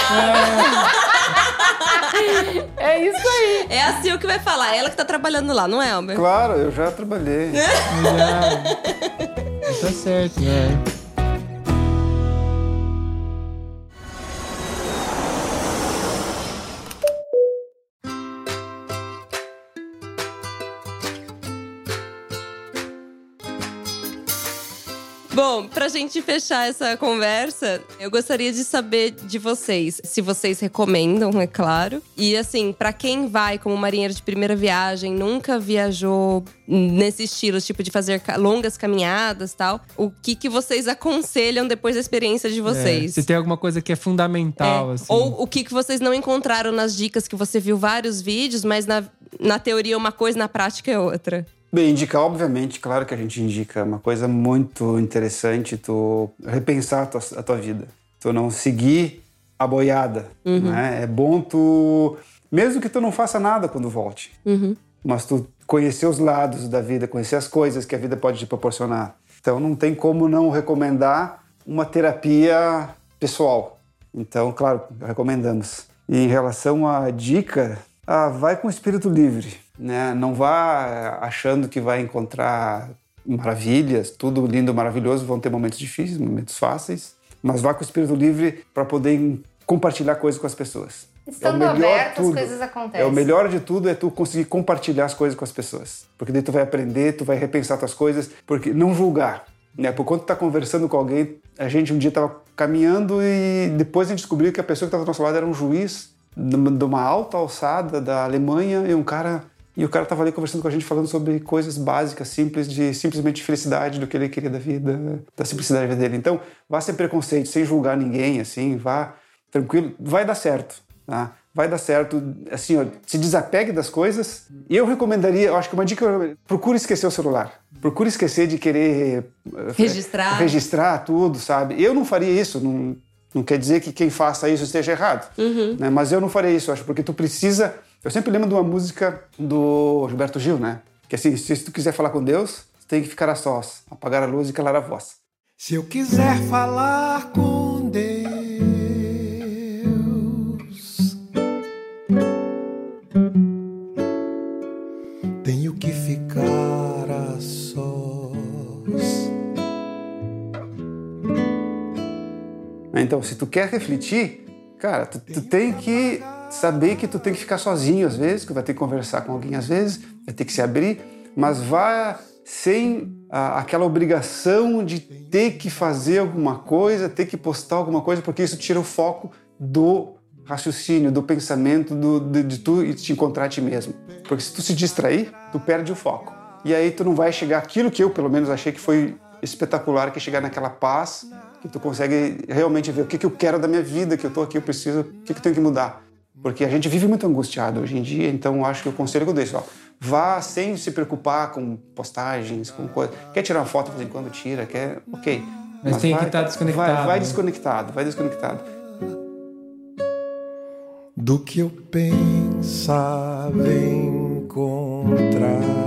<laughs> É isso aí. É a Sil que vai falar. Ela que tá trabalhando lá, não é, Albert? Claro, eu já trabalhei. <laughs> Já. Tá certo, né? Bom, pra gente fechar essa conversa, eu gostaria de saber de vocês, se vocês recomendam, é claro. E assim, pra quem vai como marinheiro de primeira viagem, nunca viajou nesse estilo, tipo de fazer longas caminhadas, tal, o que que vocês aconselham depois da experiência de É, vocês? se tem alguma coisa que é fundamental, É, assim. Ou o que, que vocês não encontraram nas dicas que você viu vários vídeos, mas na, na teoria é uma coisa, na prática é outra. Bem, indicar, obviamente, claro que a gente indica. É uma coisa muito interessante tu repensar a tua, a tua vida. Tu não seguir a boiada. Né? É bom tu. Mesmo que tu não faça nada quando volte. Mas tu conhecer os lados da vida, conhecer as coisas que a vida pode te proporcionar. Então não tem como não recomendar uma terapia pessoal. Então, claro, recomendamos. E em relação à dica, ah, vai com o espírito livre, né? Não vá achando que vai encontrar maravilhas, tudo lindo, maravilhoso, vão ter momentos difíceis, momentos fáceis, mas vá com o espírito livre para poder compartilhar coisas com as pessoas. Estando melhor aberto, as tudo. coisas acontecem. É o melhor de tudo é tu conseguir compartilhar as coisas com as pessoas. Porque daí tu vai aprender, tu vai repensar tuas coisas, porque não julgar. Né? Por quando tu tá conversando com alguém, a gente um dia tava caminhando e depois a gente descobriu que a pessoa que estava do nosso lado era um juiz de uma alta alçada da Alemanha e um cara e o cara tava ali conversando com a gente falando sobre coisas básicas, simples de simplesmente felicidade do que ele queria da vida, da simplicidade da vida dele. Então, vá sem preconceito, sem julgar ninguém, assim, vá tranquilo, vai dar certo, tá? Vai dar certo, assim, ó, se desapegue das coisas. E eu recomendaria, eu acho que uma dica, procure esquecer o celular. Procure esquecer de querer eh, Registrar. registrar tudo, sabe? Eu não faria isso, não, não quer dizer que quem faça isso esteja errado, né? Mas eu não faria isso, acho, porque tu precisa. Eu sempre lembro de uma música do Gilberto Gil, né? Que assim, se tu quiser falar com Deus, tu tem que ficar a sós, apagar a luz e calar a voz. Se eu quiser falar com Deus, tenho que ficar a sós. Então, se tu quer refletir, cara, tu, tu tem que saber que tu tem que ficar sozinho às vezes, que vai ter que conversar com alguém às vezes, vai ter que se abrir, mas vá sem ah, aquela obrigação de ter que fazer alguma coisa, ter que postar alguma coisa, porque isso tira o foco do raciocínio, do pensamento, do, de, de tu e te encontrar a ti mesmo. Porque se tu se distrair, tu perde o foco. E aí tu não vai chegar aquilo que eu, pelo menos, achei que foi espetacular, que é chegar naquela paz, que tu consegue realmente ver o que, que eu quero da minha vida, que eu tô aqui, eu preciso, o que, que eu tenho que mudar. Porque a gente vive muito angustiado hoje em dia, então acho que o conselho que eu deixo, ó, vá sem se preocupar com postagens, com coisa. Quer tirar uma foto de vez em quando, tira, quer, ok. Mas tem que vai- estar desconectado, Vai, vai né? desconectado, vai desconectado. Do que eu pensava encontrar.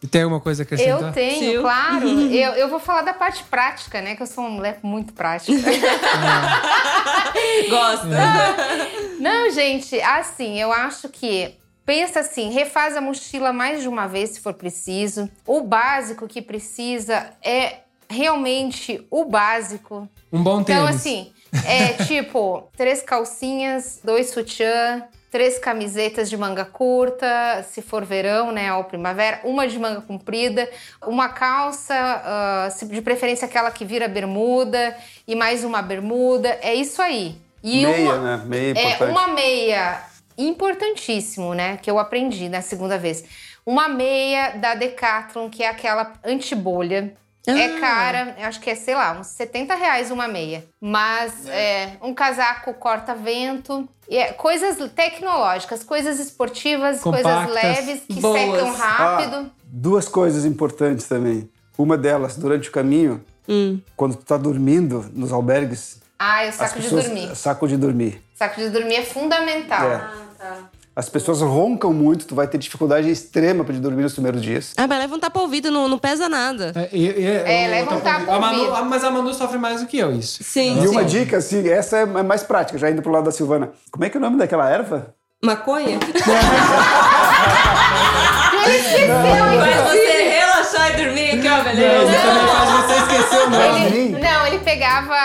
Se tem alguma coisa a acrescentar? Eu tenho, Sil. claro. Eu, eu vou falar da parte prática, né? Que eu sou uma mulher muito prática. <laughs> Gosta. Não, gente, assim, eu acho que. Pensa assim, refaz a mochila mais de uma vez se for preciso. O básico que precisa é realmente o básico. Um bom tênis. Então, assim, é tipo, três calcinhas, dois sutiã, três camisetas de manga curta, se for verão, né, ou primavera, uma de manga comprida, uma calça, se- de preferência aquela que vira bermuda, e mais uma bermuda. É isso aí. E Meia, uma, né? Meia é é importante. uma meia importantíssimo, né? Que eu aprendi na segunda vez. Uma meia da Decathlon, que é aquela antibolha. É Ah. cara, eu acho que é, sei lá, uns 70 reais uma meia. Mas é, um casaco corta-vento. e é, coisas tecnológicas, coisas esportivas, coisas Compactas. leves, que Boas. secam rápido. Ah, duas coisas importantes também. Uma delas, durante o caminho, Hum. quando tu tá dormindo nos albergues, Ah, e o as saco de pessoas- dormir. Saco de dormir. Saco de dormir é fundamental. É. As pessoas roncam muito, tu vai ter dificuldade extrema de dormir nos primeiros dias. Ah, mas leva um tapa-ouvido, não, não pesa nada. É, e- e- É, eu- leva um tapa a Manu- ouvido. Mas a Manu sofre mais do que eu, isso. Sim, E sim. uma dica, assim, essa é mais prática, já indo pro lado da Silvana. Como é que é o nome daquela erva? Maconha? <laughs> Ele esqueceu, E dormir, que ó, beleza. Também faz você esquecer o nome. Não, ele pegava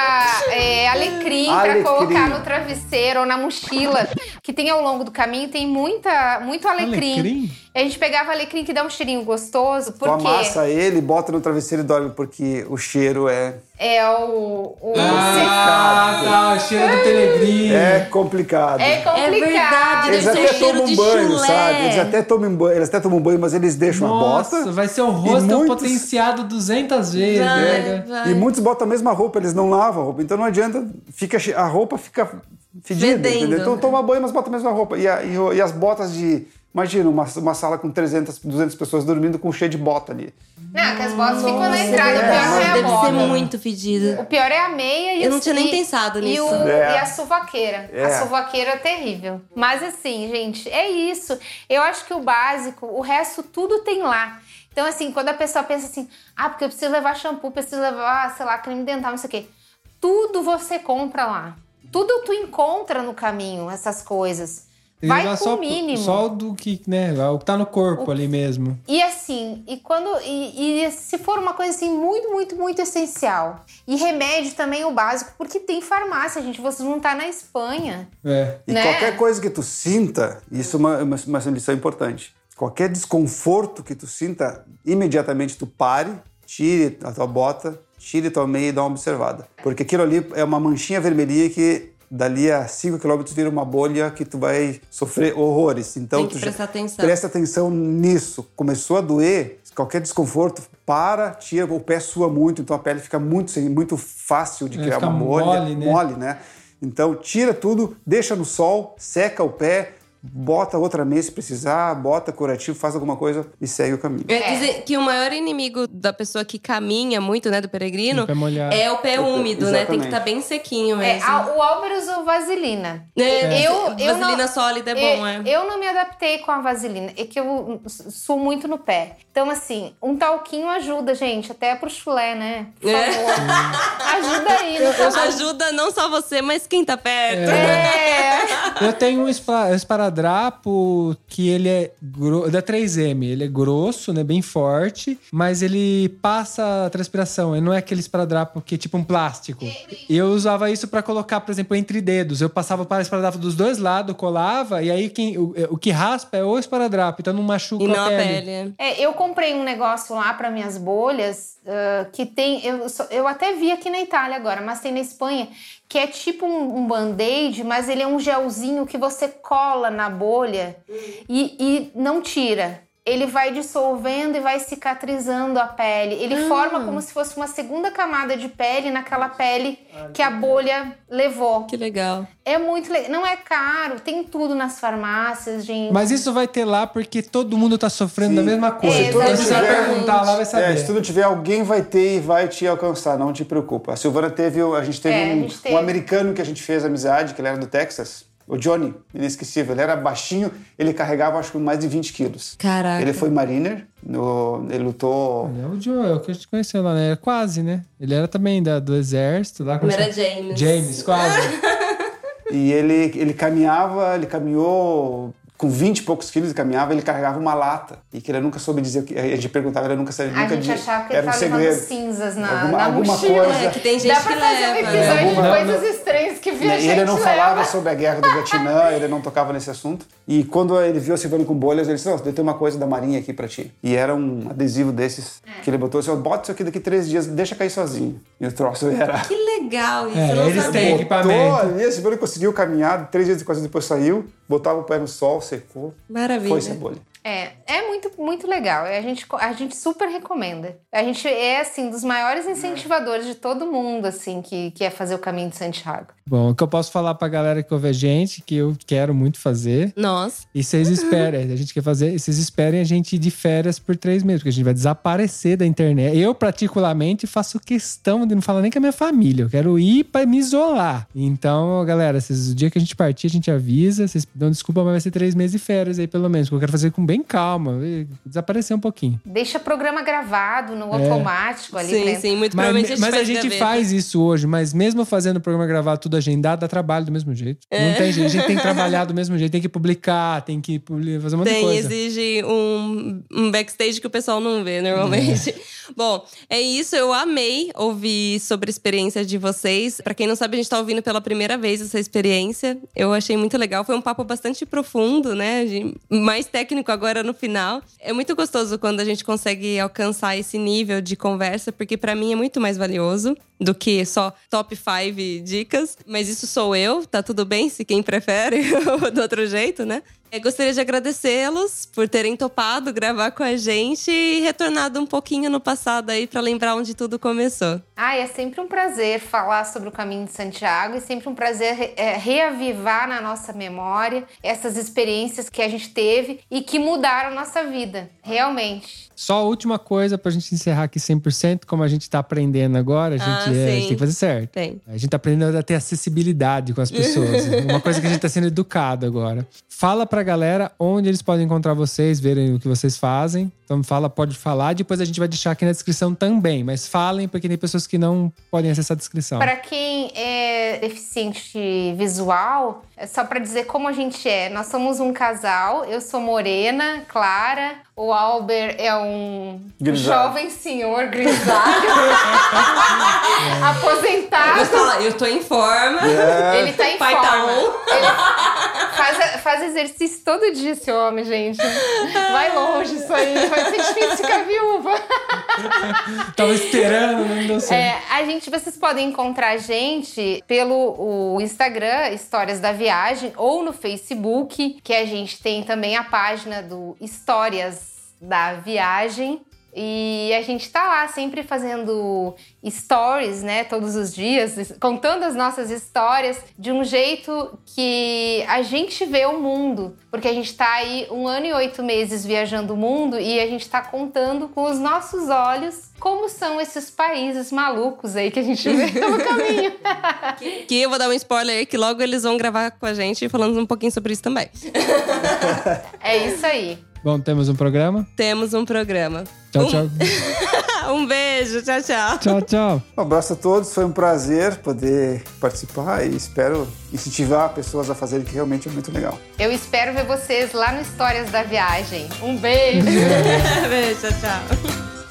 é, alecrim, Alecrim. pra colocar no travesseiro ou na mochila. Que tem ao longo do caminho, tem muita, muito alecrim. Alecrim? A gente pegava alecrim que dá um cheirinho gostoso, Tu porque amassa ele, bota no travesseiro e dorme, porque o cheiro é, é o. o Ah, tá, o cheiro do Telegrim. é complicado. é complicado. É verdade, Eles até um tomam de banho, chulé. sabe? Eles até tomam banho, eles até tomam banho, mas eles deixam Nossa, a bota. vai ser o rosto muitos- potenciado 200 vezes. Vai, né? vai. E muitos botam a mesma roupa, eles não lavam a roupa. Então não adianta, fica, a roupa fica fedida, Fedendo. entendeu? Então toma banho, mas bota a mesma roupa. E, a- e e as botas de... Imagina, uma, uma sala com 300, 200 pessoas dormindo com cheio de bota ali. Não, que as botas ficam na entrada. O pior Nossa, não é a deve ser bota. muito fedido. O pior é a meia e Eu não tinha nem e- pensado e nisso. o- É. E a suvaqueira. É. A suvaqueira é terrível. Mas assim, gente, é isso. Eu acho que o básico, o resto tudo tem lá. Então, assim, quando a pessoa pensa assim, ah, porque eu preciso levar shampoo, preciso levar, sei lá, creme dental, não sei o quê. Tudo você compra lá. Tudo tu encontra no caminho, essas coisas. Vai com só, o mínimo. Só o do que, né? O que tá no corpo ali mesmo. E assim, e quando. E, e se for uma coisa assim muito, muito, muito essencial. E remédio também o básico, porque tem farmácia, gente. Vocês não tá na Espanha. É. E Né? qualquer coisa que tu sinta, isso é uma, uma, uma lição importante. Qualquer desconforto que tu sinta, imediatamente tu pare, tire a tua bota, tire tua meia e dá uma observada. Porque aquilo ali é uma manchinha vermelhinha que dali a 5 km vira uma bolha que tu vai sofrer horrores. Então Tem que tu prestar atenção. Presta atenção nisso. Começou a doer, qualquer desconforto, para, tira, o pé sua muito, então a pele fica muito, muito fácil de É, criar uma bolha. mole, né? mole, né? Então tira tudo, deixa no sol, seca o pé, bota outra meia se precisar, bota curativo, faz alguma coisa e segue o caminho. Eu ia dizer que o maior inimigo da pessoa que caminha muito, né, do peregrino, O é o pé úmido, né? Tem que estar bem sequinho É, mesmo. a- o Álvaro usou vaselina. É, Eu, eu vaselina não, sólida é bom, é. Eu não me adaptei com a vaselina, é que eu suo muito no pé. Então, assim, um talquinho ajuda, gente, até pro chulé, né? Por É. favor. <laughs> ajuda aí, né? Ajuda não só você, mas quem tá perto. É. Eu tenho um espa- esparadrapo que ele é gro... da 3M. Ele é grosso, né? Bem forte, mas ele passa a transpiração. Ele não é aquele esparadrapo que é tipo um plástico. E eu usava isso pra colocar, por exemplo, entre dedos. Eu passava para o esparadrapo dos dois lados, colava, e aí quem, o, o que raspa é o esparadrapo, então não machuca E não a a pele. pele. É, eu comprei um negócio lá para minhas bolhas ah, que tem. Eu, só- eu até vi aqui na Itália agora, mas tem na Espanha, que é tipo um, um band-aid, mas ele é um gelzinho que você cola na bolha e, e não tira. Ele vai dissolvendo e vai cicatrizando a pele. Ele forma como se fosse uma segunda camada de pele naquela pele que a bolha levou. Que legal. É muito legal. Não é caro, tem tudo nas farmácias, gente. Mas isso vai ter lá porque todo mundo tá sofrendo da Sim. mesma coisa. É, então, se você vai exatamente. perguntar lá, vai saber. É, se tu não tiver, alguém vai ter e vai te alcançar, não te preocupa. A Silvana teve, a gente teve, É, a um, gente teve. um americano que a gente fez amizade, que ele era do Texas, o Johnny, inesquecível. Ele era baixinho, ele carregava acho que mais de 20 quilos. Caraca. Ele foi mariner, no- ele lutou É o Joel que a gente conheceu lá, né? Era quase, né? Ele era também da, do exército lá. Não como era? James. James, quase. <laughs> E ele, ele caminhava, ele caminhou com 20 e poucos quilos, ele caminhava, ele carregava uma lata. E que ele nunca soube dizer o que. A gente perguntava, ele nunca sabia. A nunca gente achava que ele um tava levando cinzas na, Alguma- na alguma mochila. coisa. É, que tem gente Dá que pra fazer um leva, episódio né? de Alguma- coisas estranhas que E viajante ele não falava leva. sobre a guerra do Vietnã, <laughs> ele não tocava nesse assunto. E quando ele viu a Silvana com bolhas, ele disse: Não, eu tenho uma coisa da Marinha aqui pra ti. E era um adesivo desses É. que ele botou assim: bota isso aqui daqui três dias, deixa cair sozinho. E o troço era. Que legal isso, É, não eles têm Botou equipamento. ali, a Silvana conseguiu caminhar, três dias quase depois saiu, botava o pé no sol, secou. Maravilha. Bolha. É, é muito, muito legal. A gente, a gente super recomenda. A gente é, assim, dos maiores incentivadores de todo mundo, assim, que quer fazer o caminho de Santiago. Bom, o que eu posso falar pra galera que ouve a gente, que eu quero muito fazer, Nossa. e vocês esperem, a gente quer fazer, e vocês esperem a gente ir de férias por três meses, porque a gente vai desaparecer da internet. Eu, particularmente, faço questão de não falar nem com a minha família. Eu quero ir pra me isolar. Então, galera, vocês, o dia que a gente partir, a gente avisa. Vocês dão desculpa, mas vai ser três meses de férias aí, pelo menos. Porque eu quero fazer com bem calma, desaparecer um pouquinho. Deixa programa gravado no É. automático ali. Sim, né? sim, muito Mas, provavelmente a gente mas a faz gente faz isso hoje, mas mesmo fazendo o programa gravado tudo agendado, dá trabalho do mesmo jeito. Não tem jeito. A gente tem que trabalhar do <laughs> mesmo jeito, tem que publicar, tem que fazer um monte de Tem, coisa. exige um, um backstage que o pessoal não vê normalmente. <laughs> Bom, é isso. Eu amei ouvir sobre a experiência de vocês. Pra quem não sabe, a gente tá ouvindo pela primeira vez essa experiência. Eu achei muito legal. Foi um papo bastante profundo, né? Mais técnico agora no final. É muito gostoso quando a gente consegue alcançar esse nível de conversa, porque pra mim é muito mais valioso do que só top 5 dicas. Mas isso sou eu, tá tudo bem se quem prefere <laughs> do outro jeito, né? Eu gostaria de agradecê-los por terem topado gravar com a gente e retornado um pouquinho no passado aí pra lembrar onde tudo começou. Ah, é sempre um prazer falar sobre o caminho de Santiago e sempre um prazer é, reavivar na nossa memória essas experiências que a gente teve e que mudaram nossa vida, realmente. Só a última coisa pra gente encerrar aqui 100%, como a gente tá aprendendo agora, a gente, Ah, é, a gente tem que fazer certo. Tem. A gente tá aprendendo a ter acessibilidade com as pessoas. <laughs> Uma coisa que a gente tá sendo educado agora. Fala pra galera onde eles podem encontrar vocês, verem o que vocês fazem. Então fala, pode falar. Depois a gente vai deixar aqui na descrição também. Mas falem, porque tem pessoas que não podem acessar a descrição. Para quem é deficiente visual, é só para dizer como a gente é. Nós somos um casal. Eu sou morena, Clara. O Albert é um Grisalho. jovem senhor grisalho, <laughs> Eu aposentado. falar, eu tô em forma. Ele tá em Pai tá forma. on. Ele faz, faz exercício todo dia, esse homem, gente. Vai longe isso aí. Vai ser difícil ficar viúva. <laughs> Tava esperando, não deu certo. É, a gente, vocês podem encontrar a gente pelo o Instagram, Histórias da Viagem, ou no Facebook, que a gente tem também a página do Histórias da Viagem. E a gente tá lá sempre fazendo stories, né, todos os dias, contando as nossas histórias de um jeito que a gente vê o mundo. Porque a gente tá aí um ano e oito meses viajando o mundo e a gente tá contando com os nossos olhos como são esses países malucos aí que a gente vê pelo <laughs> caminho. Que eu vou dar um spoiler aí, que logo eles vão gravar com a gente falando um pouquinho sobre isso também. É isso aí. Bom, temos um programa. Temos um programa. Tchau, Um- tchau. <laughs> um beijo, tchau, tchau. tchau, tchau. Um abraço a todos, foi um prazer poder participar e espero incentivar pessoas a fazerem que realmente é muito legal. Eu espero ver vocês lá no Histórias da Viagem. Um beijo! <laughs> beijo, tchau, tchau.